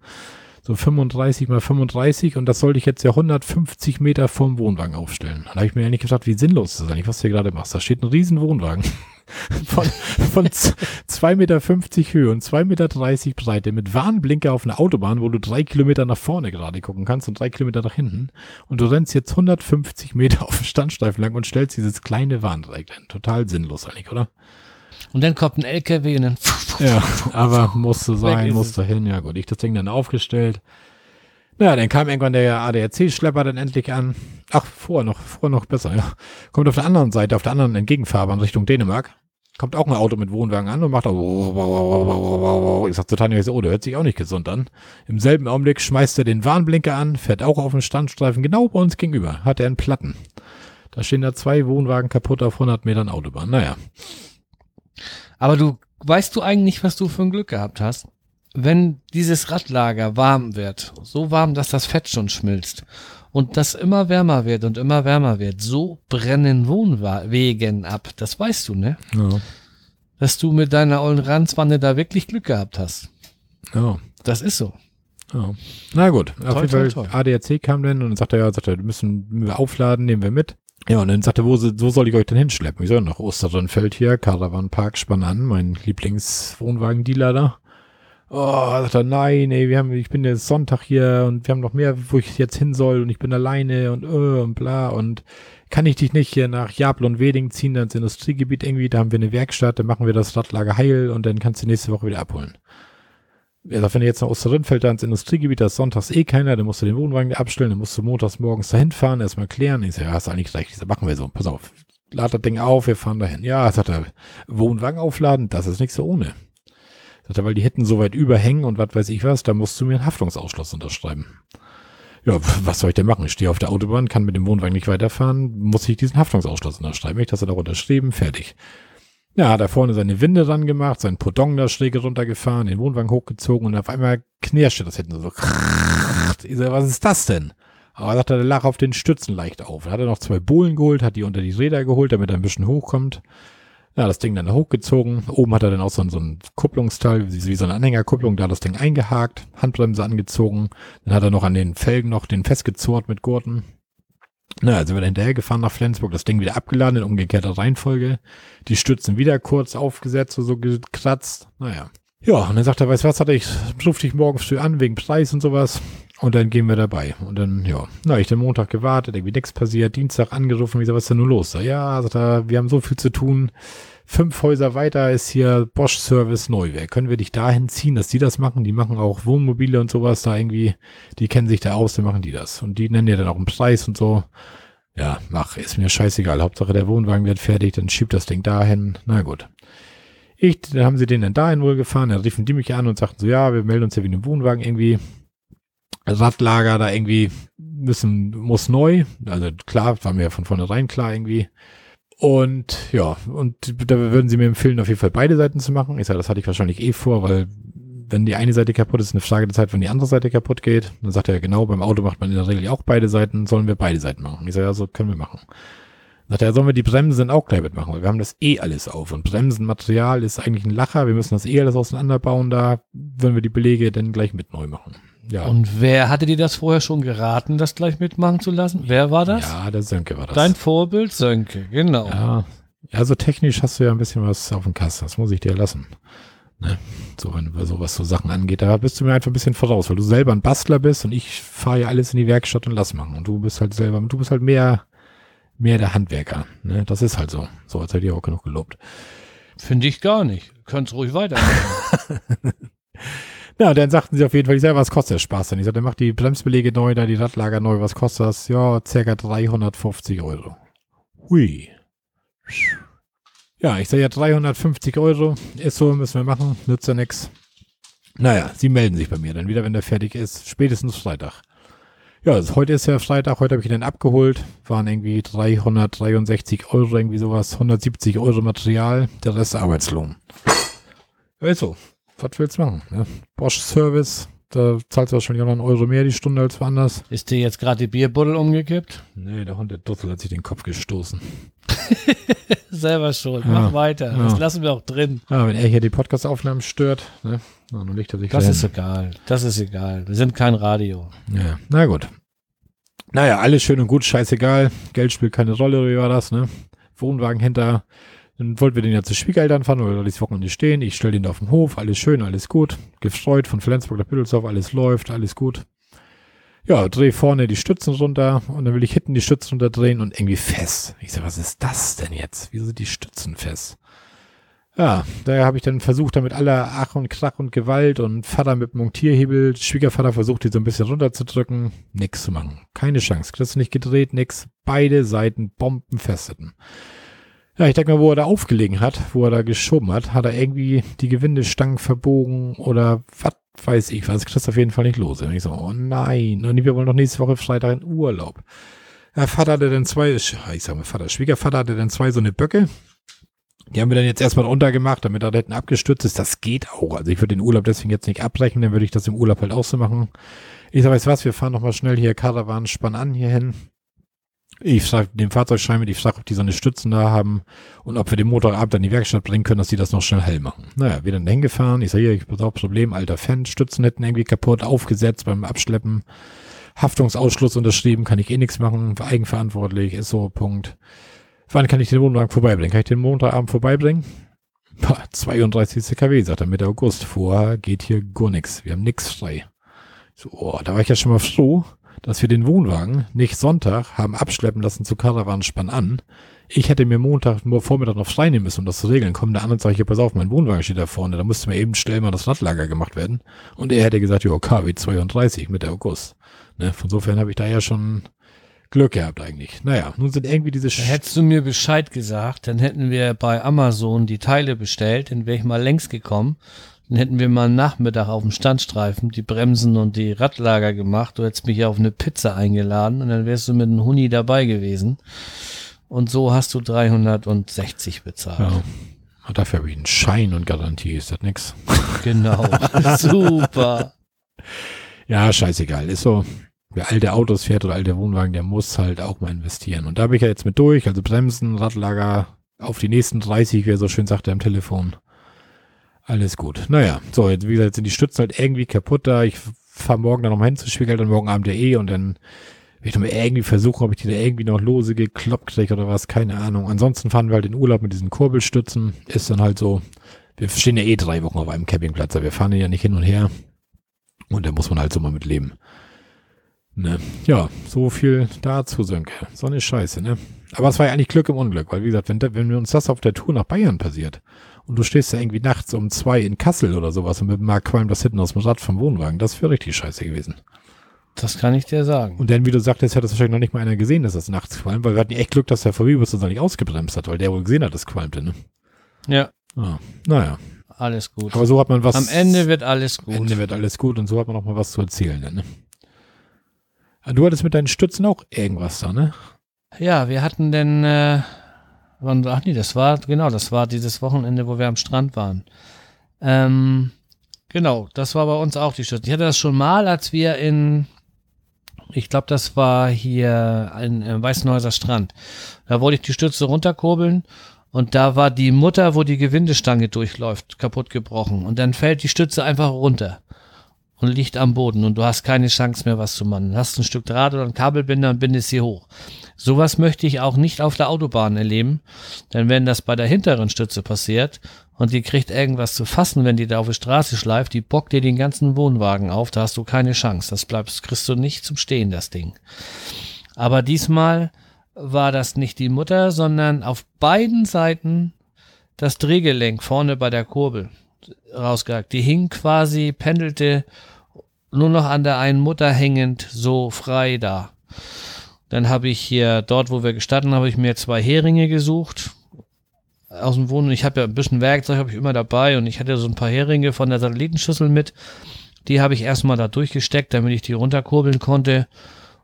So 35 mal 35 und das sollte ich jetzt ja 150 Meter vom Wohnwagen aufstellen. Dann habe ich mir eigentlich gedacht, wie sinnlos ist das eigentlich, was du hier gerade machst. Da steht ein riesen Wohnwagen <laughs> von, von 2,50 Meter Höhe und 2,30 Meter Breite mit Warnblinker auf einer Autobahn, wo du drei Kilometer nach vorne gerade gucken kannst und drei Kilometer nach hinten. Und du rennst jetzt 150 Meter auf den Standstreifen lang und stellst dieses kleine Warndreieck ein. Total sinnlos eigentlich, oder? Und dann kommt ein LKW und dann. Ja, aber musste sein, musste hin. Ja gut, ich das Ding dann aufgestellt. Naja, dann kam irgendwann der ADAC-Schlepper dann endlich an. Ach, vorher noch, vorher noch besser, ja. Kommt auf der anderen Seite, auf der anderen Entgegenfahrbahn Richtung Dänemark. Kommt auch ein Auto mit Wohnwagen an und macht auch. Ich sag zu Tanja, oh, der hört sich auch nicht gesund an. Im selben Augenblick schmeißt er den Warnblinker an, fährt auch auf den Standstreifen genau bei uns gegenüber. Hat er einen Platten. Da stehen da zwei Wohnwagen kaputt auf 100 Metern Autobahn. Naja. Aber du weißt du eigentlich, was du für ein Glück gehabt hast? Wenn dieses Radlager warm wird, so warm, dass das Fett schon schmilzt und das immer wärmer wird und immer wärmer wird, so brennen Wohnwegen ab. Das weißt du, ne? Ja. Dass du mit deiner ollen Ranzwanne da wirklich Glück gehabt hast. Ja. Das ist so. Ja. Na gut, auf Toll, jeden Fall toll, toll. ADAC kam dann und sagte ja, sagte er, müssen wir aufladen, nehmen wir mit. Ja, und dann sagte wo, wo soll ich euch denn hinschleppen? Ich so, nach Osterrönfeld hier, Caravan-Park, spann an, mein Lieblingswohnwagen-Dealer da. Oh, sagt er, nein, ey, wir haben, ich bin jetzt Sonntag hier und wir haben noch mehr, wo ich jetzt hin soll und ich bin alleine und, äh, und bla und kann ich dich nicht hier nach Jablon Weding ziehen, dann ins Industriegebiet irgendwie, da haben wir eine Werkstatt, dann machen wir das Radlager heil und dann kannst du nächste Woche wieder abholen. Sagt, wenn du jetzt nach Osterrindfeld da ins Industriegebiet, da ist sonntags eh keiner, dann musst du den Wohnwagen abstellen, dann musst du montags morgens dahin fahren, erstmal klären. Ich sag, ja, hast du eigentlich recht. Ich sag, machen wir so. Pass auf. Lad das Ding auf, wir fahren dahin. Ja, sagt er, Wohnwagen aufladen, das ist nicht so ohne. Sagt er, weil die hätten so weit überhängen und was weiß ich was, da musst du mir einen Haftungsausschluss unterschreiben. Ja, was soll ich denn machen? Ich stehe auf der Autobahn, kann mit dem Wohnwagen nicht weiterfahren, muss ich diesen Haftungsausschluss unterschreiben. Ich das er da unterschrieben, fertig. Ja, hat da vorne seine Winde dran gemacht, seinen Podong da schräg runtergefahren, den Wohnwagen hochgezogen und auf einmal knirschte das hinten so. Ich sag, was ist das denn? Aber sagt er, der lag auf den Stützen leicht auf. Dann hat er noch zwei Bohlen geholt, hat die unter die Räder geholt, damit er ein bisschen hochkommt. Ja, das Ding dann da hochgezogen. Oben hat er dann auch so ein, so ein Kupplungsteil, wie, wie so eine Anhängerkupplung, da das Ding eingehakt, Handbremse angezogen. Dann hat er noch an den Felgen noch den festgezurrt mit Gurten. Na, also sind wir hinterher gefahren nach Flensburg, das Ding wieder abgeladen in umgekehrter Reihenfolge. Die Stützen wieder kurz aufgesetzt, so, so gekratzt. Naja. Ja, und dann sagt er, weißt du was, hat er, ich ruf dich morgen früh an, wegen Preis und sowas. Und dann gehen wir dabei. Und dann, ja, na, ich den Montag gewartet, irgendwie nichts passiert, Dienstag angerufen, wie so, was ist denn nun los? Ja, sagt er, wir haben so viel zu tun. Fünf Häuser weiter ist hier Bosch Service Neuwerk. Können wir dich dahin ziehen, dass die das machen? Die machen auch Wohnmobile und sowas da irgendwie. Die kennen sich da aus, dann machen die das. Und die nennen ja dann auch einen Preis und so. Ja, mach, ist mir scheißegal. Hauptsache der Wohnwagen wird fertig, dann schiebt das Ding dahin. Na gut. Ich, dann haben sie den dann dahin wohl gefahren, dann riefen die mich an und sagten so, ja, wir melden uns ja wie einem Wohnwagen irgendwie. Radlager da irgendwie müssen, muss neu. Also klar, war mir ja von vornherein klar irgendwie. Und ja, und da würden sie mir empfehlen, auf jeden Fall beide Seiten zu machen. Ich sage, das hatte ich wahrscheinlich eh vor, weil wenn die eine Seite kaputt ist, eine Frage der Zeit, wenn die andere Seite kaputt geht. Dann sagt er, genau, beim Auto macht man in der Regel auch beide Seiten, sollen wir beide Seiten machen. Ich sage, ja, so können wir machen. Sagt er, sollen wir die Bremsen auch gleich mitmachen, weil wir haben das eh alles auf. Und Bremsenmaterial ist eigentlich ein Lacher, wir müssen das eh alles auseinanderbauen, da würden wir die Belege dann gleich mit neu machen. Ja. Und wer hatte dir das vorher schon geraten, das gleich mitmachen zu lassen? Wer war das? Ja, der Sönke war das. Dein Vorbild Sönke, genau. Ja, ja, so technisch hast du ja ein bisschen was auf dem Kasten. Das muss ich dir lassen. Ne? So, wenn so was so Sachen angeht, da bist du mir einfach ein bisschen voraus, weil du selber ein Bastler bist und ich fahre ja alles in die Werkstatt und lass machen. Und du bist halt selber, du bist halt mehr, mehr der Handwerker. Ne? Das ist halt so. So als hätte ich auch genug gelobt. Finde ich gar nicht. Könnt's ruhig weitermachen. <laughs> Ja, dann sagten sie auf jeden Fall, ich sag, was kostet der Spaß denn? Ich sagte, mach die Bremsbelege neu, da die Radlager neu, was kostet das? Ja, circa 350 Euro. Hui. Ja, ich sage ja 350 Euro. Ist so, müssen wir machen, nützt ja nix. Naja, sie melden sich bei mir dann wieder, wenn der fertig ist. Spätestens Freitag. Ja, also heute ist ja Freitag, heute habe ich ihn dann abgeholt. Waren irgendwie 363 Euro, irgendwie sowas. 170 Euro Material, der Rest Arbeitslohn. Ist so. Was willst du machen? Ne? Bosch Service, da zahlst du wahrscheinlich auch noch einen Euro mehr die Stunde als woanders. Ist dir jetzt gerade die Bierbuddel umgekippt? Nee, der Hund, der Dussel hat sich den Kopf gestoßen. <laughs> Selber schuld. Ja. Mach weiter. Ja. Das lassen wir auch drin. Ja, wenn er hier die Podcast-Aufnahmen stört, ne? Na, nun er sich Das ist egal. Das ist egal. Wir sind kein Radio. Ja, na gut. Naja, alles schön und gut, scheißegal. Geld spielt keine Rolle, wie war das, ne? Wohnwagen hinter. Dann wollten wir den ja zu Schwiegereltern fahren, oder das Wochenende stehen. Ich stelle den da auf den Hof, alles schön, alles gut. Gefreut von Flensburg nach Büdelsdorf, alles läuft, alles gut. Ja, dreh vorne die Stützen runter und dann will ich hinten die Stützen runterdrehen und irgendwie fest. Ich sag, was ist das denn jetzt? Wieso sind die Stützen fest? Ja, daher habe ich dann versucht, damit aller Ach und Krach und Gewalt und Vater mit dem Montierhebel, Schwiegervater versucht, die so ein bisschen runterzudrücken. Nix zu machen. Keine Chance. Kriegst du nicht gedreht, nix. Beide Seiten bombenfesteten. Ja, ich denke mal, wo er da aufgelegen hat, wo er da geschoben hat, hat er irgendwie die Gewindestangen verbogen oder was weiß ich was. Kriegst auf jeden Fall nicht los. Und ich so, oh nein. Und wir wollen doch nächste Woche Freitag in Urlaub. Ja, Vater hatte dann zwei, ich sag mal Vater, Schwiegervater hatte dann zwei so eine Böcke. Die haben wir dann jetzt erstmal runtergemacht, damit er da hinten abgestürzt ist. Das geht auch. Also ich würde den Urlaub deswegen jetzt nicht abbrechen, dann würde ich das im Urlaub halt auch so machen. Ich sag, weißt was, wir fahren nochmal schnell hier Karawan spann an hier hin. Ich frage den Fahrzeugschein ich frage, ob die so eine Stützen da haben und ob wir den Motorabend in die Werkstatt bringen können, dass die das noch schnell hell machen. Naja, wir dann dahin gefahren. Ich sage, hier, ich habe auch Problem, alter Fan, Stützen hätten irgendwie kaputt, aufgesetzt beim Abschleppen. Haftungsausschluss unterschrieben, kann ich eh nichts machen, eigenverantwortlich, ist so, Punkt. Wann kann ich den Wohnwagen vorbeibringen? Kann ich den Montagabend vorbeibringen? Pah, 32. KW, sagt er Mitte August. Vorher geht hier gar nichts. Wir haben nichts frei. So, oh, da war ich ja schon mal froh, dass wir den Wohnwagen nicht Sonntag haben abschleppen lassen zu Karawanspann an. Ich hätte mir Montag nur Vormittag noch frei nehmen müssen, um das zu regeln. Kommen der andere sage ja, pass auf, mein Wohnwagen steht da vorne. Da musste mir eben schnell mal das Radlager gemacht werden. Und er hätte gesagt, ja, KW 32 Mitte August. Ne, von sofern habe ich da ja schon Glück gehabt eigentlich. Naja, nun sind irgendwie diese Da hättest du mir Bescheid gesagt, dann hätten wir bei Amazon die Teile bestellt, dann wäre ich mal längst gekommen. Dann hätten wir mal einen Nachmittag auf dem Standstreifen die Bremsen und die Radlager gemacht. Du hättest mich ja auf eine Pizza eingeladen und dann wärst du mit einem Huni dabei gewesen. Und so hast du 360 bezahlt. Ja. Dafür habe ich einen Schein und Garantie, ist das nix? Genau. <laughs> Super. Ja, scheißegal. Ist so, wer alte Autos fährt oder alte Wohnwagen, der muss halt auch mal investieren. Und da bin ich ja jetzt mit durch, also Bremsen, Radlager auf die nächsten 30, wie er so schön sagte am Telefon. Alles gut. Naja, so, jetzt, wie gesagt, sind die Stützen halt irgendwie kaputt da. Ich fahre morgen dann nochmal hin zu Schwiegereltern, morgen Abend ja eh und dann will ich nochmal irgendwie versuchen, ob ich die da irgendwie noch lose gekloppt kriege oder was, keine Ahnung. Ansonsten fahren wir halt in Urlaub mit diesen Kurbelstützen. Ist dann halt so, wir stehen ja eh drei Wochen auf einem Campingplatz, aber wir fahren ja nicht hin und her. Und da muss man halt so mal mit leben. Ne? Ja, so viel dazu, Sönke. So eine Scheiße, ne? Aber es war ja eigentlich Glück im Unglück, weil wie gesagt, wenn, wenn uns das auf der Tour nach Bayern passiert und du stehst da irgendwie nachts um zwei in Kassel oder sowas und mit dem Mark qualmt das hinten aus dem Rad vom Wohnwagen, das wäre richtig scheiße gewesen. Das kann ich dir sagen. Und dann, wie du sagtest, hat das wahrscheinlich noch nicht mal einer gesehen, dass das nachts qualmt, weil wir hatten ja echt Glück, dass der VW-Bus uns nicht ausgebremst hat, weil der wohl gesehen hat, dass es qualmte, ne? Ja, Ah, naja. alles gut. Aber so hat man was. Am Ende wird alles Am gut. Ende wird alles gut und so hat man noch mal was zu erzählen, dann, ne? Ah, Du hattest mit deinen Stützen auch irgendwas da, ne? Ja, wir hatten denn, äh, wann, ach nee, das war, genau, das war dieses Wochenende, wo wir am Strand waren. Ähm, genau, das war bei uns auch die Stütze. Ich hatte das schon mal, als wir in, ich glaube, das war hier in, im Weißenhäuser Strand. Da wollte ich die Stütze runterkurbeln und da war die Mutter, wo die Gewindestange durchläuft, kaputt gebrochen. Und dann fällt die Stütze einfach runter und liegt am Boden und du hast keine Chance mehr, was zu machen. Hast ein Stück Draht oder einen Kabelbinder und bindest sie hoch. Sowas möchte ich auch nicht auf der Autobahn erleben, denn wenn das bei der hinteren Stütze passiert und die kriegt irgendwas zu fassen, wenn die da auf die Straße schleift, die bockt dir den ganzen Wohnwagen auf, da hast du keine Chance. Das bleibst, kriegst du nicht zum Stehen, das Ding. Aber diesmal war das nicht die Mutter, sondern auf beiden Seiten das Drehgelenk vorne bei der Kurbel rausgehakt. Die hing quasi, pendelte nur noch an der einen Mutter hängend so frei da. Dann habe ich hier, dort wo wir gestanden, habe ich mir zwei Heringe gesucht aus dem Wohnen. Ich habe ja ein bisschen Werkzeug, habe ich immer dabei und ich hatte so ein paar Heringe von der Satellitenschüssel mit. Die habe ich erstmal da durchgesteckt, damit ich die runterkurbeln konnte.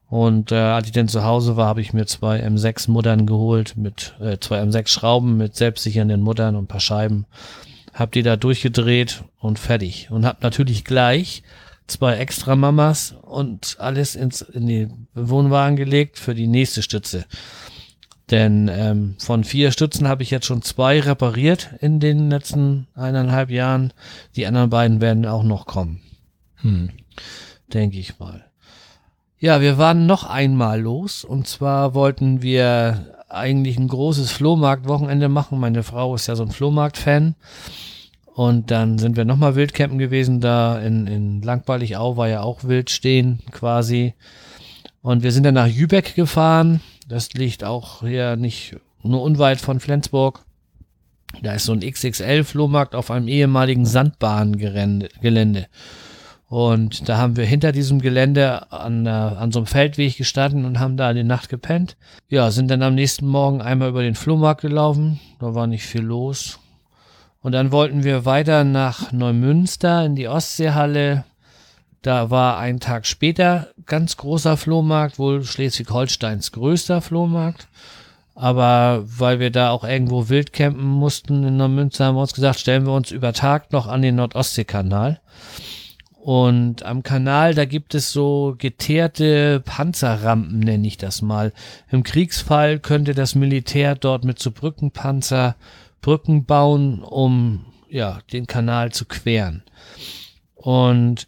Und äh, als ich dann zu Hause war, habe ich mir zwei M6 Muttern geholt mit äh, zwei M6 Schrauben mit selbstsichernden Muttern und ein paar Scheiben. hab die da durchgedreht und fertig. Und hab natürlich gleich zwei extra Mamas und alles ins, in die Wohnwagen gelegt für die nächste Stütze. Denn ähm, von vier Stützen habe ich jetzt schon zwei repariert in den letzten eineinhalb Jahren. Die anderen beiden werden auch noch kommen. Hm. Denke ich mal. Ja, wir waren noch einmal los und zwar wollten wir eigentlich ein großes Flohmarktwochenende machen. Meine Frau ist ja so ein Flohmarkt-Fan. Und dann sind wir nochmal Wildcampen gewesen, da in, in Langballigau war ja auch Wild stehen quasi. Und wir sind dann nach Jübeck gefahren. Das liegt auch hier nicht nur unweit von Flensburg. Da ist so ein XXL-Flohmarkt auf einem ehemaligen Sandbahngelände. Und da haben wir hinter diesem Gelände an, an so einem Feldweg gestanden und haben da die Nacht gepennt. Ja, sind dann am nächsten Morgen einmal über den Flohmarkt gelaufen. Da war nicht viel los. Und dann wollten wir weiter nach Neumünster in die Ostseehalle. Da war ein Tag später ganz großer Flohmarkt, wohl Schleswig-Holsteins größter Flohmarkt. Aber weil wir da auch irgendwo wild campen mussten in Neumünster, haben wir uns gesagt, stellen wir uns über Tag noch an den Nordostseekanal. Und am Kanal, da gibt es so geteerte Panzerrampen, nenne ich das mal. Im Kriegsfall könnte das Militär dort mit so Brückenpanzer Brücken bauen, um ja, den Kanal zu queren. Und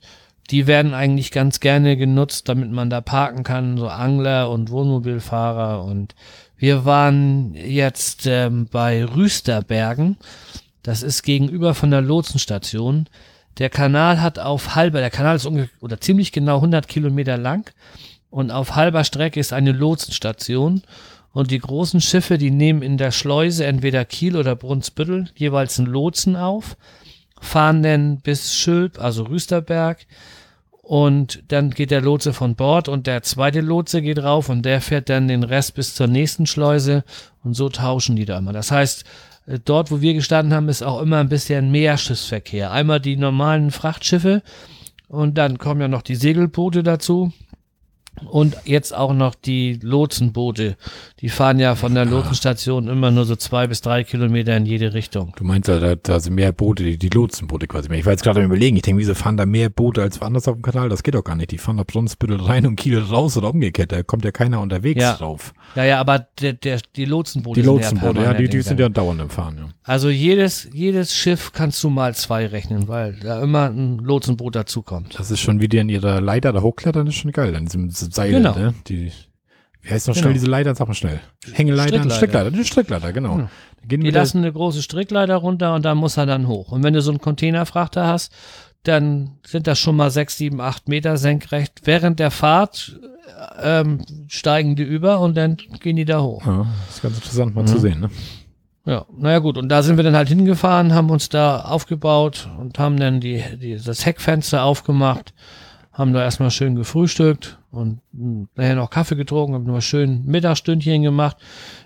die werden eigentlich ganz gerne genutzt, damit man da parken kann, so Angler und Wohnmobilfahrer. Und wir waren jetzt ähm, bei Rüsterbergen. Das ist gegenüber von der Lotsenstation. Der Kanal hat auf halber, der Kanal ist ungefähr oder ziemlich genau 100 Kilometer lang und auf halber Strecke ist eine Lotsenstation und die großen Schiffe, die nehmen in der Schleuse entweder Kiel oder Brunsbüttel jeweils einen Lotsen auf, fahren dann bis Schülp, also Rüsterberg, und dann geht der Lotse von Bord und der zweite Lotse geht rauf und der fährt dann den Rest bis zur nächsten Schleuse und so tauschen die da immer. Das heißt, äh, dort, wo wir gestanden haben, ist auch immer ein bisschen mehr Schiffsverkehr. Einmal die normalen Frachtschiffe und dann kommen ja noch die Segelboote dazu. Und jetzt auch noch die Lotsenboote. Die fahren ja von der Lotsenstation immer nur so zwei bis drei Kilometer in jede Richtung. Du meinst, da, da sind mehr Boote, die, die Lotsenboote quasi mehr. Ich war jetzt gerade am überlegen, ich denke, wieso fahren da mehr Boote als woanders auf dem Kanal? Das geht doch gar nicht. Die fahren ab Brunsbüttel rein und Kiel raus oder umgekehrt. Da kommt ja keiner unterwegs Ja. drauf. Ja, ja, aber der, der, die Lotsenboote Die sind Lotsenboote, ja, die, die sind ja dauernd im Fahren, ja. Also jedes, jedes Schiff kannst du mal zwei rechnen, weil da immer ein Lotsenboot dazukommt. Das ist schon, wie die an ihrer Leiter da hochklettern, ist schon geil. An diesem Seil, Genau. ne? Die, wie heißt noch Genau. schnell diese Leiter? Sag mal schnell. Hängeleiter? Strickleiter. Strickleiter, die Strickleiter, genau. Ja. Da gehen Die da- lassen eine große Strickleiter runter und dann muss er dann hoch. Und wenn du so einen Containerfrachter hast, dann sind das schon mal sechs, sieben, acht Meter senkrecht. Während der Fahrt ähm, steigen die über und dann gehen die da hoch. Ja, das ist ganz interessant mal zu sehen, ne? Ja, naja gut, und da sind wir dann halt hingefahren, haben uns da aufgebaut und haben dann die, die, das Heckfenster aufgemacht, haben da erstmal schön gefrühstückt und mh, nachher noch Kaffee getrunken, haben noch schön Mittagsstündchen gemacht.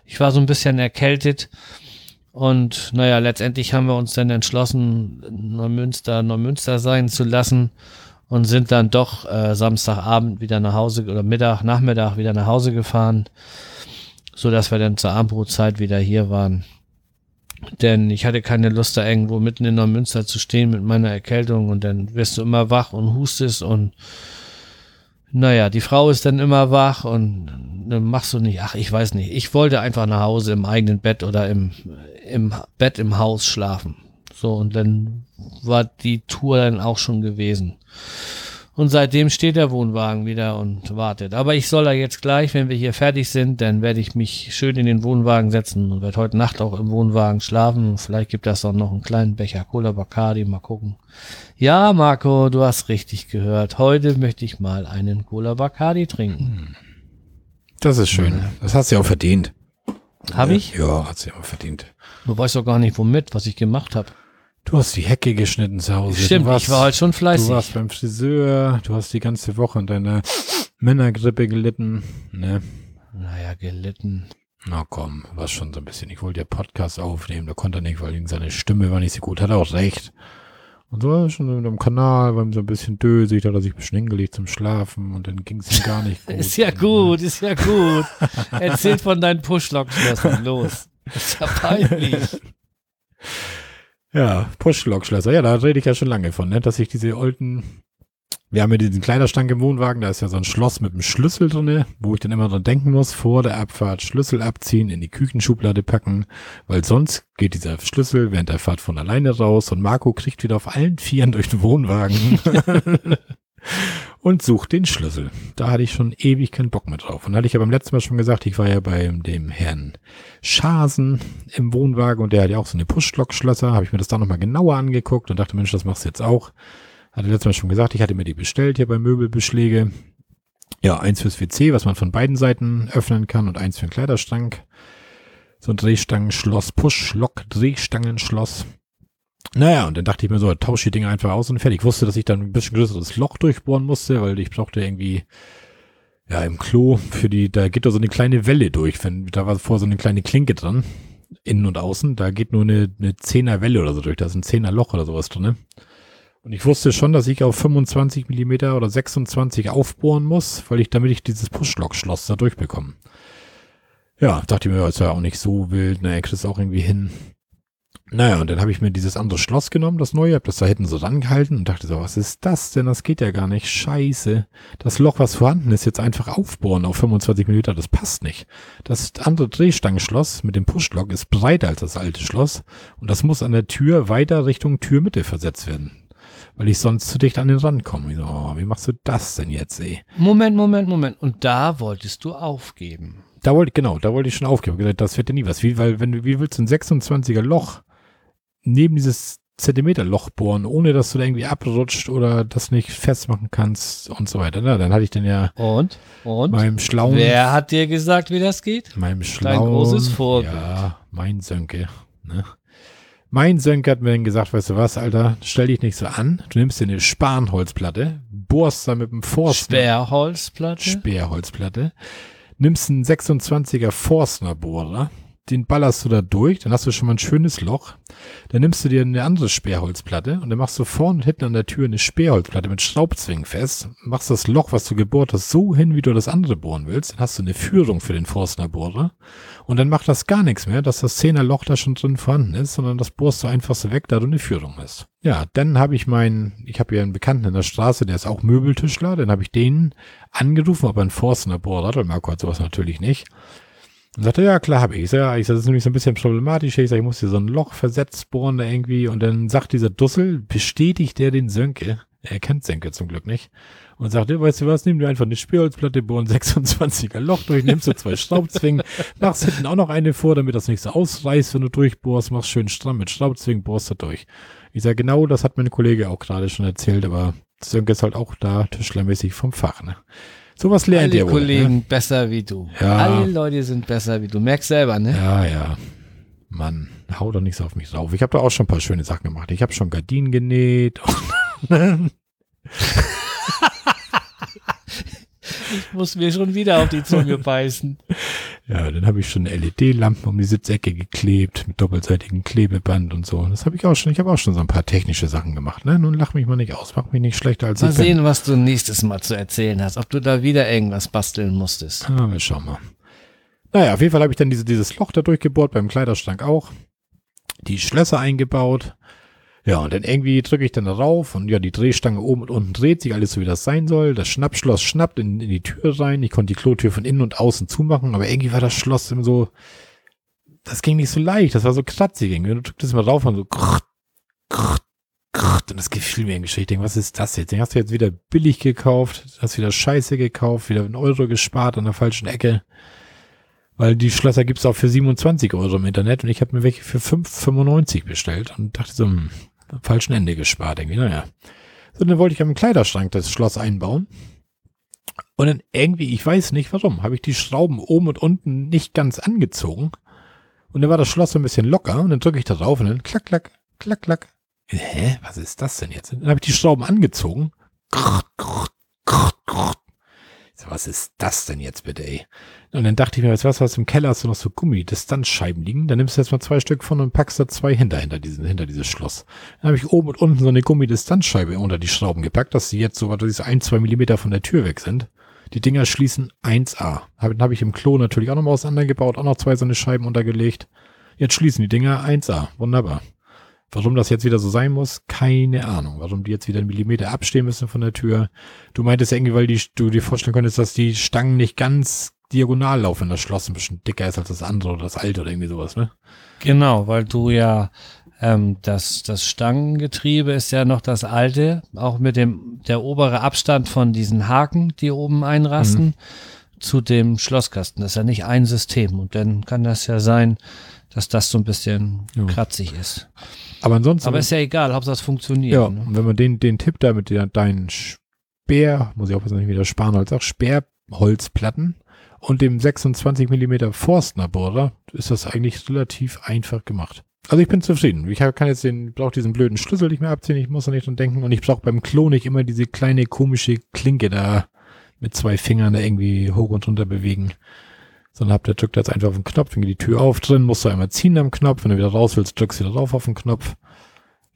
Ich war so ein bisschen erkältet und naja, letztendlich haben wir uns dann entschlossen, Neumünster Neumünster sein zu lassen und sind dann doch äh, Samstagabend wieder nach Hause oder Mittag, Nachmittag wieder nach Hause gefahren, so dass wir dann zur Abendbrotzeit wieder hier waren. Denn ich hatte keine Lust, da irgendwo mitten in Neumünster zu stehen mit meiner Erkältung und dann wirst du immer wach und hustest und naja, die Frau ist dann immer wach und dann machst du nicht, ach, ich weiß nicht. Ich wollte einfach nach Hause im eigenen Bett oder im, im Bett im Haus schlafen. So, und dann war die Tour dann auch schon gewesen. Und seitdem steht der Wohnwagen wieder und wartet. Aber ich soll da jetzt gleich, wenn wir hier fertig sind, dann werde ich mich schön in den Wohnwagen setzen und werde heute Nacht auch im Wohnwagen schlafen. Vielleicht gibt das auch noch einen kleinen Becher Cola Bacardi, mal gucken. Ja, Marco, du hast richtig gehört. Heute möchte ich mal einen Cola Bacardi trinken. Das ist schön. Das hast du ja auch verdient. Habe ich? Ja, hat sie auch verdient. Du weißt doch gar nicht womit, was ich gemacht habe. Du hast die Hecke geschnitten zu Hause. Stimmt, du warst, ich war heute schon Du fleißig. warst beim Friseur, du hast die ganze Woche an deiner Männergrippe gelitten. Ne? Naja, gelitten. Na komm, war schon so ein bisschen. Ich wollte ja Podcast aufnehmen, da konnte er nicht, weil seine Stimme war nicht so gut. Hat er auch recht. Und so war schon mit dem Kanal, war ihm so ein bisschen dösig, da hat er sich ein bisschen hingelegt zum Schlafen und dann ging es ihm gar nicht <laughs> gut. Ist ja gut, ist ja gut. <laughs> Erzähl von deinen Pushlock-Schlössern, los. Ist ja peinlich. <laughs> Ja, Push-Lock-Schlösser. Ja, da rede ich ja schon lange von, ne? dass ich diese alten wir haben ja diesen Kleiderstank im Wohnwagen, da ist ja so ein Schloss mit einem Schlüssel drinne, wo ich dann immer dran denken muss, vor der Abfahrt Schlüssel abziehen, in die Küchenschublade packen, weil sonst geht dieser Schlüssel während der Fahrt von alleine raus und Marco kriegt wieder auf allen Vieren durch den Wohnwagen <laughs> <laughs> und sucht den Schlüssel. Da hatte ich schon ewig keinen Bock mehr drauf. Und hatte ich ja beim letzten Mal schon gesagt, ich war ja bei dem Herrn Schasen im Wohnwagen und der hat ja auch so eine Push-Lock-Schlösser, habe ich mir das da nochmal genauer angeguckt und dachte, Mensch, das machst du jetzt auch. Hatte letztes Mal schon gesagt, ich hatte mir die bestellt hier bei Möbelbeschläge. Ja, eins fürs WC, was man von beiden Seiten öffnen kann und eins für den Kleiderstank. So ein Drehstangenschloss, Push-Lock, Drehstangenschloss. Naja, und dann dachte ich mir so, tausche die Dinger einfach aus und fertig. Ich wusste, dass ich dann ein bisschen größeres Loch durchbohren musste, weil ich brauchte irgendwie, ja, im Klo für die, da geht da so eine kleine Welle durch. Wenn, da war vor so eine kleine Klinke dran, innen und außen. Da geht nur eine, eine Zehner Welle oder so durch. Da ist ein Zehner Loch oder sowas drin. Ne? Und ich wusste schon, dass ich auf 25 Millimeter oder 26 aufbohren muss, weil ich, damit ich dieses Pushlock-Schloss da durchbekomme. Ja, dachte ich mir, ist ja auch nicht so wild, naja, kriegst es auch irgendwie hin. Naja, und dann habe ich mir dieses andere Schloss genommen, das neue, hab das da hinten so rangehalten und dachte so, was ist das denn? Das geht ja gar nicht. Scheiße. Das Loch, was vorhanden ist, jetzt einfach aufbohren auf 25 Millimeter, das passt nicht. Das andere Drehstangenschloss mit dem Pushlock ist breiter als das alte Schloss und das muss an der Tür weiter Richtung Türmitte versetzt werden weil ich sonst zu dicht an den Rand komme. Ich so, oh, wie machst du das denn jetzt, ey? Moment, Moment, Moment. Und da wolltest du aufgeben. Da wollte, genau, da wollte ich schon aufgeben. Gesagt, das wird ja nie was. Wie, weil, wenn du, wie willst du ein 26er Loch neben dieses Zentimeterloch bohren, ohne dass du da irgendwie abrutscht oder das nicht festmachen kannst und so weiter. Na, dann hatte ich dann ja und und meinem schlauen. Wer hat dir gesagt, wie das geht? Meinem schlauen. Dein großes Vorbild. Ja, mein Sönke. Ne? Mein Sönke hat mir dann gesagt, weißt du was, Alter, stell dich nicht so an. Du nimmst dir eine Spanholzplatte, bohrst da mit dem Forstner. Sperrholzplatte? Sperrholzplatte. Nimmst einen 26er Forstner-Bohrer, den ballerst du da durch, dann hast du schon mal ein schönes Loch. Dann nimmst du dir eine andere Sperrholzplatte und dann machst du vorne und hinten an der Tür eine Sperrholzplatte mit Schraubzwingen fest, machst das Loch, was du gebohrt hast, so hin, wie du das andere bohren willst. Dann hast du eine Führung für den Forstner-Bohrer und dann macht das gar nichts mehr, dass das Zehnerloch da schon drin vorhanden ist, sondern das bohrst du einfach so weg, da du eine Führung hast. Ja, dann habe ich meinen, ich habe ja einen Bekannten in der Straße, der ist auch Möbeltischler, dann habe ich den angerufen, ob er einen Forstner-Bohrer hat, weil Marco hat sowas natürlich nicht. Und sagte, ja, klar habe ich. Ich sage, ja, ich sag, das ist nämlich so ein bisschen problematisch. Ich sage, ich muss hier so ein Loch versetzt bohren da irgendwie. Und dann sagt dieser Dussel, bestätigt der den Sönke. Er kennt Sönke zum Glück nicht. Und sagt, ja, weißt du was, nimm dir einfach eine Spielholzplatte, bohren 26er <laughs> Loch durch, nimmst du zwei Schraubzwingen, <laughs> machst hinten auch noch eine vor, damit das nicht so ausreißt, wenn du durchbohrst, machst schön stramm mit Schraubzwingen, bohrst du durch. Ich sage, genau, das hat mein Kollege auch gerade schon erzählt, aber Sönke ist halt auch da tischlermäßig vom Fach, ne? Sowas lernt Alle ihr wohl. Kollegen ne? besser wie du. Ja. Alle Leute sind besser wie du. Merkst selber, ne? Ja, ja. Mann, hau doch nicht so auf mich drauf. Ich habe da auch schon ein paar schöne Sachen gemacht. Ich habe schon Gardinen genäht. <laughs> ich muss mir schon wieder auf die Zunge <laughs> beißen. Ja, dann habe ich schon LED-Lampen um die Sitzecke geklebt mit doppelseitigem Klebeband und so. Das habe ich auch schon. Ich habe auch schon so ein paar technische Sachen gemacht. Ne? Nun lach mich mal nicht aus, mach mich nicht schlechter als mal ich sehen, bin. was du nächstes Mal zu erzählen hast. Ob du da wieder irgendwas basteln musstest. Ah, wir schauen mal. Naja, auf jeden Fall habe ich dann diese, dieses Loch da durchgebohrt, beim Kleiderschrank auch. Die Schlösser eingebaut. Ja, und dann irgendwie drücke ich dann drauf und ja, die Drehstange oben und unten dreht sich alles so, wie das sein soll. Das Schnappschloss schnappt in, in die Tür rein. Ich konnte die Klotür von innen und außen zumachen, aber irgendwie war das Schloss immer so, das ging nicht so leicht. Das war so kratzig irgendwie. Du drückst mal drauf und so, krrt, krrt, krrt, und das gefiel mir irgendwie. Ich denke, was ist das jetzt? Den hast du jetzt wieder billig gekauft, hast wieder Scheiße gekauft, wieder einen Euro gespart an der falschen Ecke. Weil die Schlösser gibt's auch für 27 Euro im Internet und ich habe mir welche für 5,95 bestellt und dachte so, hm, falschen Ende gespart irgendwie, naja. So, dann wollte ich am Kleiderschrank das Schloss einbauen. Und dann irgendwie, ich weiß nicht warum, habe ich die Schrauben oben und unten nicht ganz angezogen. Und dann war das Schloss so ein bisschen locker und dann drücke ich da drauf und dann klack, klack, klack, klack. Hä, was ist das denn jetzt? Dann habe ich die Schrauben angezogen. Krrt, krrt, krrt. So, was ist das denn jetzt bitte, ey? Und dann dachte ich mir, weißt du was, was im Keller hast du noch so Gummidistanzscheiben liegen, dann nimmst du jetzt mal zwei Stück von und packst da zwei hinter, hinter, diesen, hinter dieses Schloss. Dann habe ich oben und unten so eine Gummidistanzscheibe unter die Schrauben gepackt, dass sie jetzt so, was ein, zwei Millimeter von der Tür weg sind. Die Dinger schließen 1A. Dann habe ich im Klo natürlich auch nochmal auseinandergebaut, auch noch zwei so eine Scheiben untergelegt. Jetzt schließen die Dinger 1A. Wunderbar. Warum das jetzt wieder so sein muss, keine Ahnung. Warum die jetzt wieder einen Millimeter abstehen müssen von der Tür. Du meintest irgendwie, weil die, du dir vorstellen könntest, dass die Stangen nicht ganz diagonal laufen, das Schloss ein bisschen dicker ist als das andere oder das alte oder irgendwie sowas, ne? Genau, weil du ja ähm, das, das Stangengetriebe ist ja noch das alte, auch mit dem der obere Abstand von diesen Haken, die oben einrasten, mhm. zu dem Schlosskasten. Das ist ja nicht ein System. Und dann kann das ja sein, dass das so ein bisschen ja. kratzig ist. Aber ansonsten. Aber ist ja egal, Hauptsache es funktioniert. Ja, ne? und wenn man den, den Tipp da mit deinen Speer, muss ich auch nicht wieder Spanholz sagt, Sperrholzplatten und dem 26 mm Forstner Bohrer ist das eigentlich relativ einfach gemacht. Also ich bin zufrieden. Ich kann jetzt den, brauche diesen blöden Schlüssel nicht mehr abziehen, ich muss da nicht dran denken und ich brauche beim Klo nicht immer diese kleine komische Klinke da mit zwei Fingern da irgendwie hoch und runter bewegen. Sondern habt der drückt jetzt einfach auf den Knopf, dann geht die Tür auf drin, musst du einmal ziehen am Knopf, wenn du wieder raus willst, drückst du wieder drauf auf den Knopf.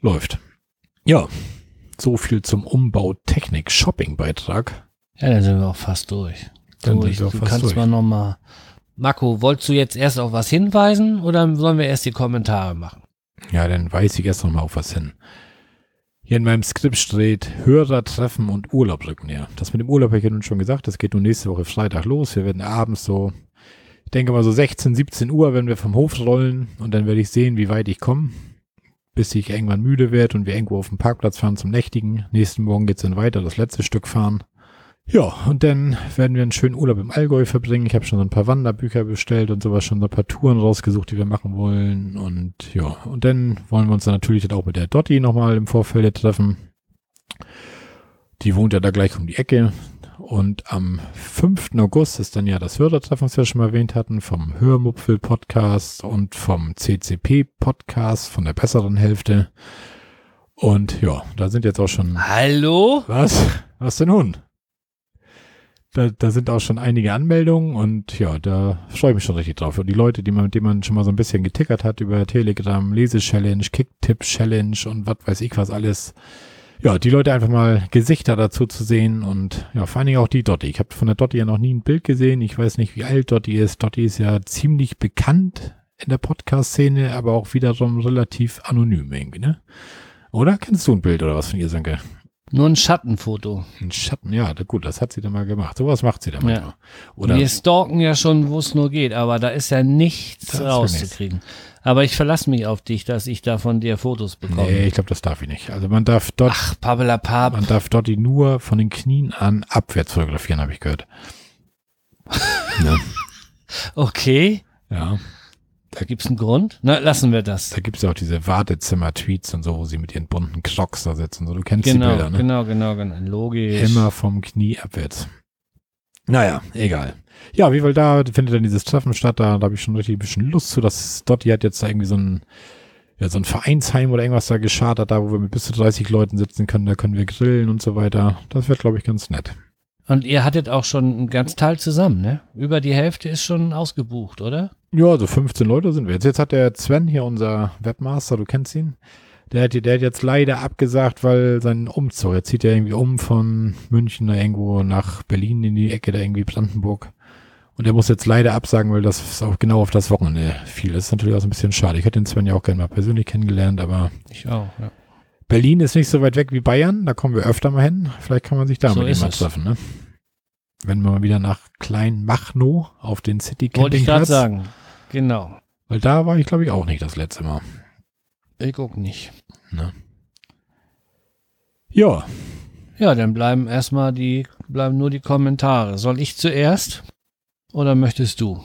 Läuft. Ja, so viel zum Umbau Technik Shopping Beitrag. Ja, dann sind wir auch fast durch. Dann durch. Du kannst durch. mal nochmal. Marco, wolltest du jetzt erst auf was hinweisen oder sollen wir erst die Kommentare machen? Ja, dann weise ich erst nochmal auf was hin. Hier in meinem Skript steht Hörer treffen und Urlaub rücken näher. Das mit dem Urlaub habe ich ja nun schon gesagt. Das geht nun nächste Woche Freitag los. Wir werden abends so, ich denke mal so 16, 17 Uhr, wenn wir vom Hof rollen und dann werde ich sehen, wie weit ich komme, bis ich irgendwann müde werde und wir irgendwo auf dem Parkplatz fahren zum Nächtigen. Nächsten Morgen geht es dann weiter, das letzte Stück fahren. Ja, und dann werden wir einen schönen Urlaub im Allgäu verbringen. Ich habe schon so ein paar Wanderbücher bestellt und sowas, schon so ein paar Touren rausgesucht, die wir machen wollen. Und ja, und dann wollen wir uns dann natürlich dann auch mit der Dotti nochmal im Vorfeld treffen. Die wohnt ja da gleich um die Ecke. Und am 5. August ist dann ja das Hörertreffen, was wir schon mal erwähnt hatten, vom Hörmupfel-Podcast und vom CCP-Podcast von der besseren Hälfte. Und ja, da sind jetzt auch schon. Hallo? Was? Was denn nun? Da, da sind auch schon einige Anmeldungen und ja, da freue ich mich schon richtig drauf. Und die Leute, die man, mit denen man schon mal so ein bisschen getickert hat über Telegram, Lese-Challenge, Kick-Tipp-Challenge und was weiß ich was alles. Ja, die Leute einfach mal Gesichter dazu zu sehen und ja, vor allen Dingen auch die Dotti. Ich habe von der Dotti ja noch nie ein Bild gesehen. Ich weiß nicht, wie alt Dotti ist. Dotti ist ja ziemlich bekannt in der Podcast-Szene, aber auch wiederum relativ anonym irgendwie, ne? Oder? Kennst du ein Bild oder was von ihr, Sanke? Nur ein Schattenfoto. Ein Schatten, ja, gut, das hat sie dann mal gemacht. Sowas macht sie dann mal. Ja. Oder Wir stalken ja schon, wo es nur geht, aber da ist ja nichts rauszukriegen. Aber ich verlasse mich auf dich, dass ich da von dir Fotos bekomme. Nee, ich glaube, das darf ich nicht. Also man darf dort. Ach, Pabelapap. Man darf dort die nur von den Knien an abwärts fotografieren, habe ich gehört. <laughs> ne? Okay. Ja. Da gibt es einen Grund? Na, lassen wir das. Da gibt es ja auch diese Wartezimmer-Tweets und so, wo sie mit ihren bunten Crocs da sitzen. So, du kennst genau, die Bilder, ne? Genau, genau, genau. Logisch. Immer vom Knie abwärts. Naja, egal. Ja, wie weil da findet dann dieses Treffen statt, da, da habe ich schon richtig ein bisschen Lust zu. Das Dotti hat jetzt da irgendwie so ein, ja, so ein Vereinsheim oder irgendwas da geschartet, da wo wir mit bis zu 30 Leuten sitzen können, da können wir grillen und so weiter. Das wird, glaube ich, ganz nett. Und ihr hattet auch schon ein ganz Teil zusammen, ne? Über die Hälfte ist schon ausgebucht, oder? Ja, also 15 Leute sind wir jetzt. Jetzt hat der Sven hier, unser Webmaster, du kennst ihn. Der hat, der hat jetzt leider abgesagt, weil sein Umzug, er zieht ja irgendwie um von München da irgendwo nach Berlin in die Ecke da irgendwie Brandenburg. Und er muss jetzt leider absagen, weil das auch genau auf das Wochenende fiel. Das ist natürlich auch so ein bisschen schade. Ich hätte den Sven ja auch gerne mal persönlich kennengelernt, aber. Ich auch, ja. Berlin ist nicht so weit weg wie Bayern, da kommen wir öfter mal hin. Vielleicht kann man sich da so mit treffen, ne? Wenn wir mal wieder nach Kleinmachnow auf den City Campingplatz. Wollte ich gerade sagen. Genau. Weil da war ich, glaube ich, auch nicht das letzte Mal. Ich guck nicht. Ne? Ja. Ja, dann bleiben erstmal die, bleiben nur die Kommentare. Soll ich zuerst? Oder möchtest du?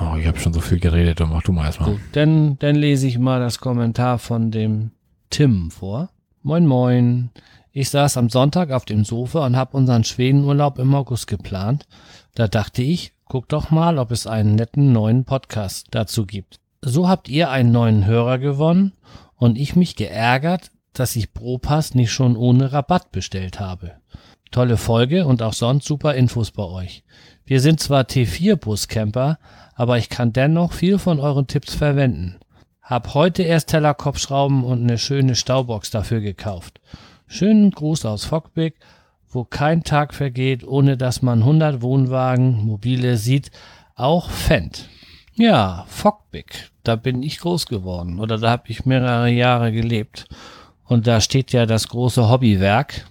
Oh, ich habe schon so viel geredet, dann mach du mal erstmal. Gut, dann, dann lese ich mal das Kommentar von dem Tim vor. Moin, moin. Ich saß am Sonntag auf dem Sofa und habe unseren Schwedenurlaub im August geplant. Da dachte ich, guck doch mal, ob es einen netten neuen Podcast dazu gibt. So habt ihr einen neuen Hörer gewonnen und ich mich geärgert, dass ich Propass nicht schon ohne Rabatt bestellt habe. Tolle Folge und auch sonst super Infos bei euch. Wir sind zwar T4-Buscamper, aber ich kann dennoch viel von euren Tipps verwenden. Hab heute erst Tellerkopfschrauben und eine schöne Staubox dafür gekauft. Schönen Gruß aus Fockbeck, wo kein Tag vergeht, ohne dass man 100 Wohnwagen, mobile sieht, auch Fendt. Ja, Fockbeck. Da bin ich groß geworden oder da habe ich mehrere Jahre gelebt. Und da steht ja das große Hobbywerk.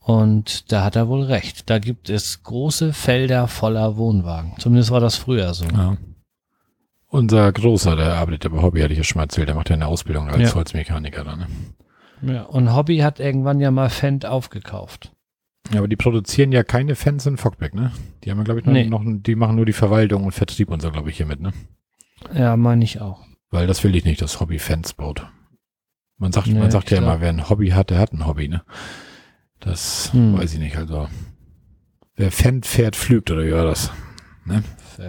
Und da hat er wohl recht. Da gibt es große Felder voller Wohnwagen. Zumindest war das früher so. Ja. Unser Großer, der arbeitet bei Hobby, hatte ich ja schon mal erzählt, der macht ja eine Ausbildung als Ja. Holzmechaniker dann. Ne? Ja, und Hobby hat irgendwann ja mal Fendt aufgekauft. Ja, aber die produzieren ja keine Fans in Fockbeck, ne? Die haben ja, glaube ich, noch, Nee. noch, die machen nur die Verwaltung und Vertrieb und so, glaube ich, hiermit, ne? Ja, meine ich auch. Weil das will ich nicht, dass Hobby Fans baut. Man sagt, Nee, man sagt ja glaub- immer, wer ein Hobby hat, der hat ein Hobby, ne? Das Hm. weiß ich nicht, also. Wer Fan fährt, flügt, oder wie war das? Wer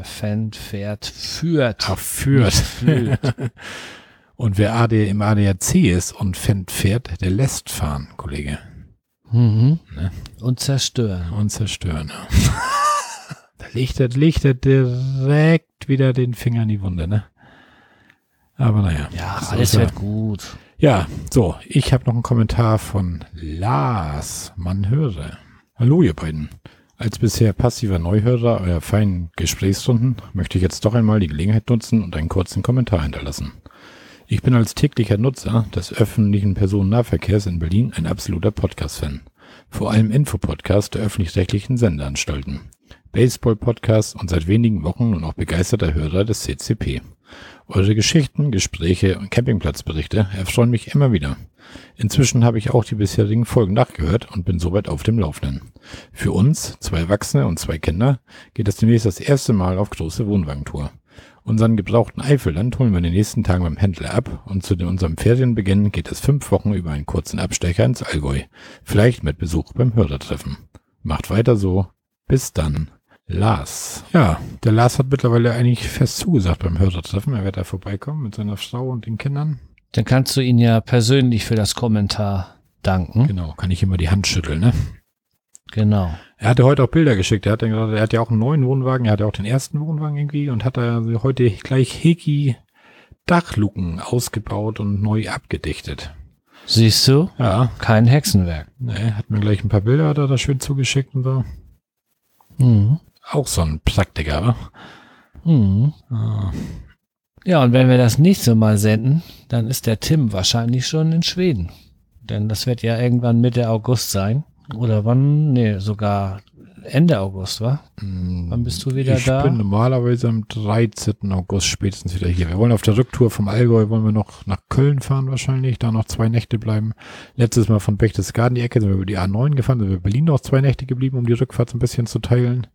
Fendt fährt, führt. Ach, führt. Flügt. <laughs> und wer AD im ADAC ist und Fan fährt, der lässt fahren, Kollege. Mhm. Ne? Und zerstören. Und zerstören. <laughs> da legt er, legt er direkt wieder den Finger in die Wunde, ne? Aber naja. Ja, so alles wird gut. Ja, so, ich habe noch einen Kommentar von Lars, man höre. Hallo ihr beiden. Als bisher passiver Neuhörer eurer feinen Gesprächsstunden möchte ich jetzt doch einmal die Gelegenheit nutzen und einen kurzen Kommentar hinterlassen. Ich bin als täglicher Nutzer des öffentlichen Personennahverkehrs in Berlin ein absoluter Podcast-Fan. Vor allem Infopodcast der öffentlich-rechtlichen Sendeanstalten. Baseball-Podcast und seit wenigen Wochen nun auch begeisterter Hörer des CCP. Eure Geschichten, Gespräche und Campingplatzberichte erfreuen mich immer wieder. Inzwischen habe ich auch die bisherigen Folgen nachgehört und bin soweit auf dem Laufenden. Für uns, zwei Erwachsene und zwei Kinder, geht es demnächst das erste Mal auf große Wohnwagentour. Unseren gebrauchten Eifelland holen wir in den nächsten Tagen beim Händler ab und zu unserem Ferienbeginn geht es fünf Wochen über einen kurzen Abstecher ins Allgäu. Vielleicht mit Besuch beim Hörertreffen. Macht weiter so. Bis dann. Lars. Ja, der Lars hat mittlerweile eigentlich fest zugesagt beim Hörertreffen. Er wird da vorbeikommen mit seiner Frau und den Kindern. Dann kannst du ihn ja persönlich für das Kommentar danken. Genau, kann ich immer die Hand schütteln, ne? Genau. Er hatte heute auch Bilder geschickt. Er hat, er hat ja auch einen neuen Wohnwagen. Er hat ja auch den ersten Wohnwagen irgendwie und hat da heute gleich Heki Dachluken ausgebaut und neu abgedichtet. Siehst du? Ja, Kein Hexenwerk. ne, hat mir gleich ein paar Bilder er da schön zugeschickt und so. Mhm. Auch so ein Praktiker, wa? Mhm. Ah, Ja, und wenn wir das nächste Mal senden, dann ist der Tim wahrscheinlich schon in Schweden. Denn das wird ja irgendwann Mitte August sein. Oder wann? Nee, sogar Ende August, wa? Wann bist du wieder ich da? bin normalerweise am 13. August spätestens wieder hier. Wir wollen auf der Rücktour vom Allgäu, wollen wir noch nach Köln fahren wahrscheinlich, da noch zwei Nächte bleiben. Letztes Mal von Berchtesgaden die Ecke sind wir über die A9 gefahren, sind wir in Berlin noch zwei Nächte geblieben, um die Rückfahrt so ein bisschen zu teilen.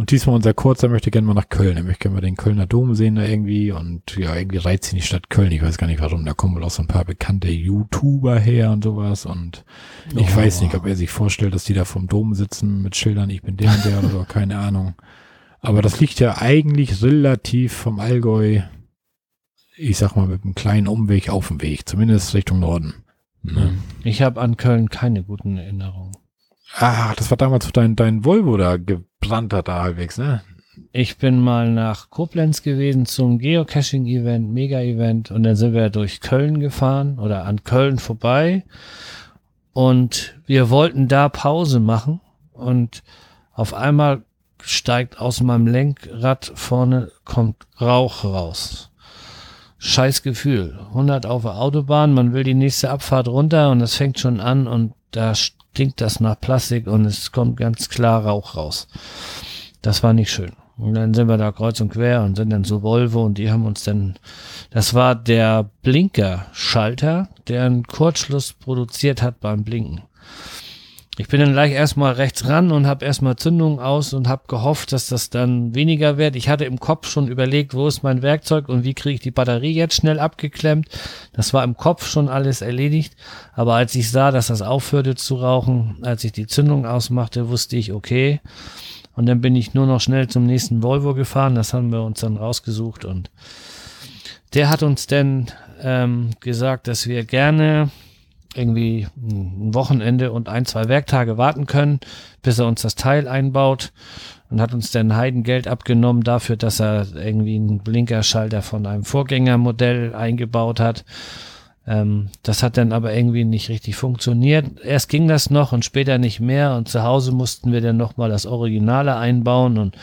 Und diesmal unser Kurzer möchte gerne mal nach Köln. Er möchte gerne mal den Kölner Dom sehen da irgendwie. Und ja, irgendwie reizt ihn die Stadt Köln. Ich weiß gar nicht warum. Da kommen wohl auch so ein paar bekannte YouTuber her und sowas. Und ich Oh. weiß nicht, ob er sich vorstellt, dass die da vom Dom sitzen mit Schildern, ich bin der und der oder so, keine Ahnung. Aber das liegt ja eigentlich relativ vom Allgäu, ich sag mal, mit einem kleinen Umweg auf dem Weg, zumindest Richtung Norden. Ne? Ich habe an Köln keine guten Erinnerungen. Ah, das war damals wo dein, dein Volvo da gebrannt hat, da halbwegs, ne? Ich bin mal nach Koblenz gewesen zum Geocaching-Event, Mega-Event und dann sind wir durch Köln gefahren oder an Köln vorbei und wir wollten da Pause machen und auf einmal steigt aus meinem Lenkrad vorne kommt Rauch raus. Scheiß Gefühl. 100 auf der Autobahn, man will die nächste Abfahrt runter und es fängt schon an und da stinkt das nach Plastik und es kommt ganz klar Rauch raus. Das war nicht schön. Und dann sind wir da kreuz und quer und sind dann zu Volvo und die haben uns dann, das war der Blinkerschalter, der einen Kurzschluss produziert hat beim Blinken. Ich bin dann gleich erstmal rechts ran und habe erstmal Zündung aus und habe gehofft, dass das dann weniger wird. Ich hatte im Kopf schon überlegt, wo ist mein Werkzeug und wie kriege ich die Batterie jetzt schnell abgeklemmt. Das war im Kopf schon alles erledigt. Aber als ich sah, dass das aufhörte zu rauchen, als ich die Zündung ausmachte, wusste ich, okay. Und dann bin ich nur noch schnell zum nächsten Volvo gefahren. Das haben wir uns dann rausgesucht und der hat uns dann ähm, gesagt, dass wir gerne irgendwie ein Wochenende und ein, zwei Werktage warten können, bis er uns das Teil einbaut und hat uns dann Heidengeld abgenommen dafür, dass er irgendwie einen Blinkerschalter von einem Vorgängermodell eingebaut hat. Ähm, das hat dann aber irgendwie nicht richtig funktioniert. Erst ging das noch und später nicht mehr und zu Hause mussten wir dann nochmal das Originale einbauen und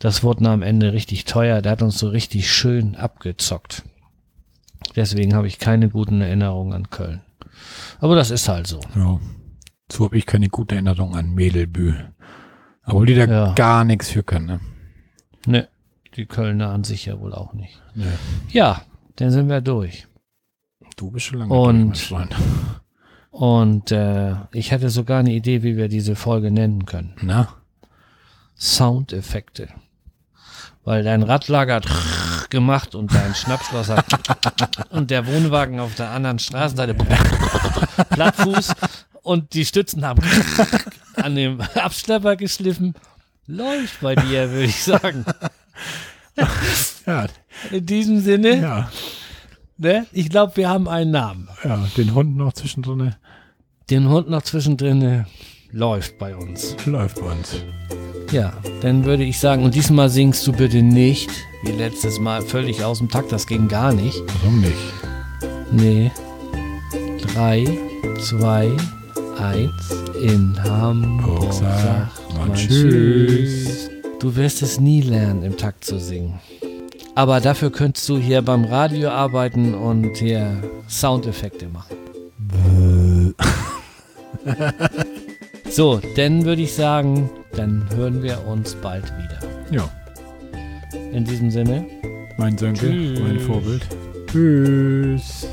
Das wurde am Ende richtig teuer. Der hat uns so richtig schön abgezockt. Deswegen habe ich keine guten Erinnerungen an Köln. Aber das ist halt so. Ja. So habe ich keine gute Erinnerung an Mädelbü. Obwohl die da Ja. gar nichts für können. Ne? Ne, die Kölner an sich ja wohl auch nicht. Nee. Ja, dann sind wir durch. Du bist schon lange Und- durch, mein Freund. Und äh, ich hatte sogar eine Idee, wie wir diese Folge nennen können. Na? Soundeffekte. Weil dein Radlager hat gemacht und dein Schnappschloss hat <laughs> und der Wohnwagen auf der anderen Straßenseite <laughs> Plattfuß und die Stützen haben <laughs> an dem Abschlepper geschliffen. Läuft bei dir, würde ich sagen. Ja, In diesem Sinne, ja, ne? ich glaube, wir haben einen Namen. ja, den Hund noch zwischendrin Den Hund noch zwischendrin läuft bei uns. läuft bei uns. Ja, dann würde ich sagen, und diesmal singst du bitte nicht, wie letztes Mal, völlig aus dem Takt, das ging gar nicht. Warum nicht? Nee. Drei, zwei, eins, in Hamburg Oh, sagt man Tschüss. Tschüss. Du wirst es nie lernen, im Takt zu singen. Aber dafür könntest du hier beim Radio arbeiten und hier Soundeffekte machen. <laughs> so, dann würde ich sagen, dann hören wir uns bald wieder. Ja, In diesem Sinne. mein Sönke, mein Vorbild. Tschüss.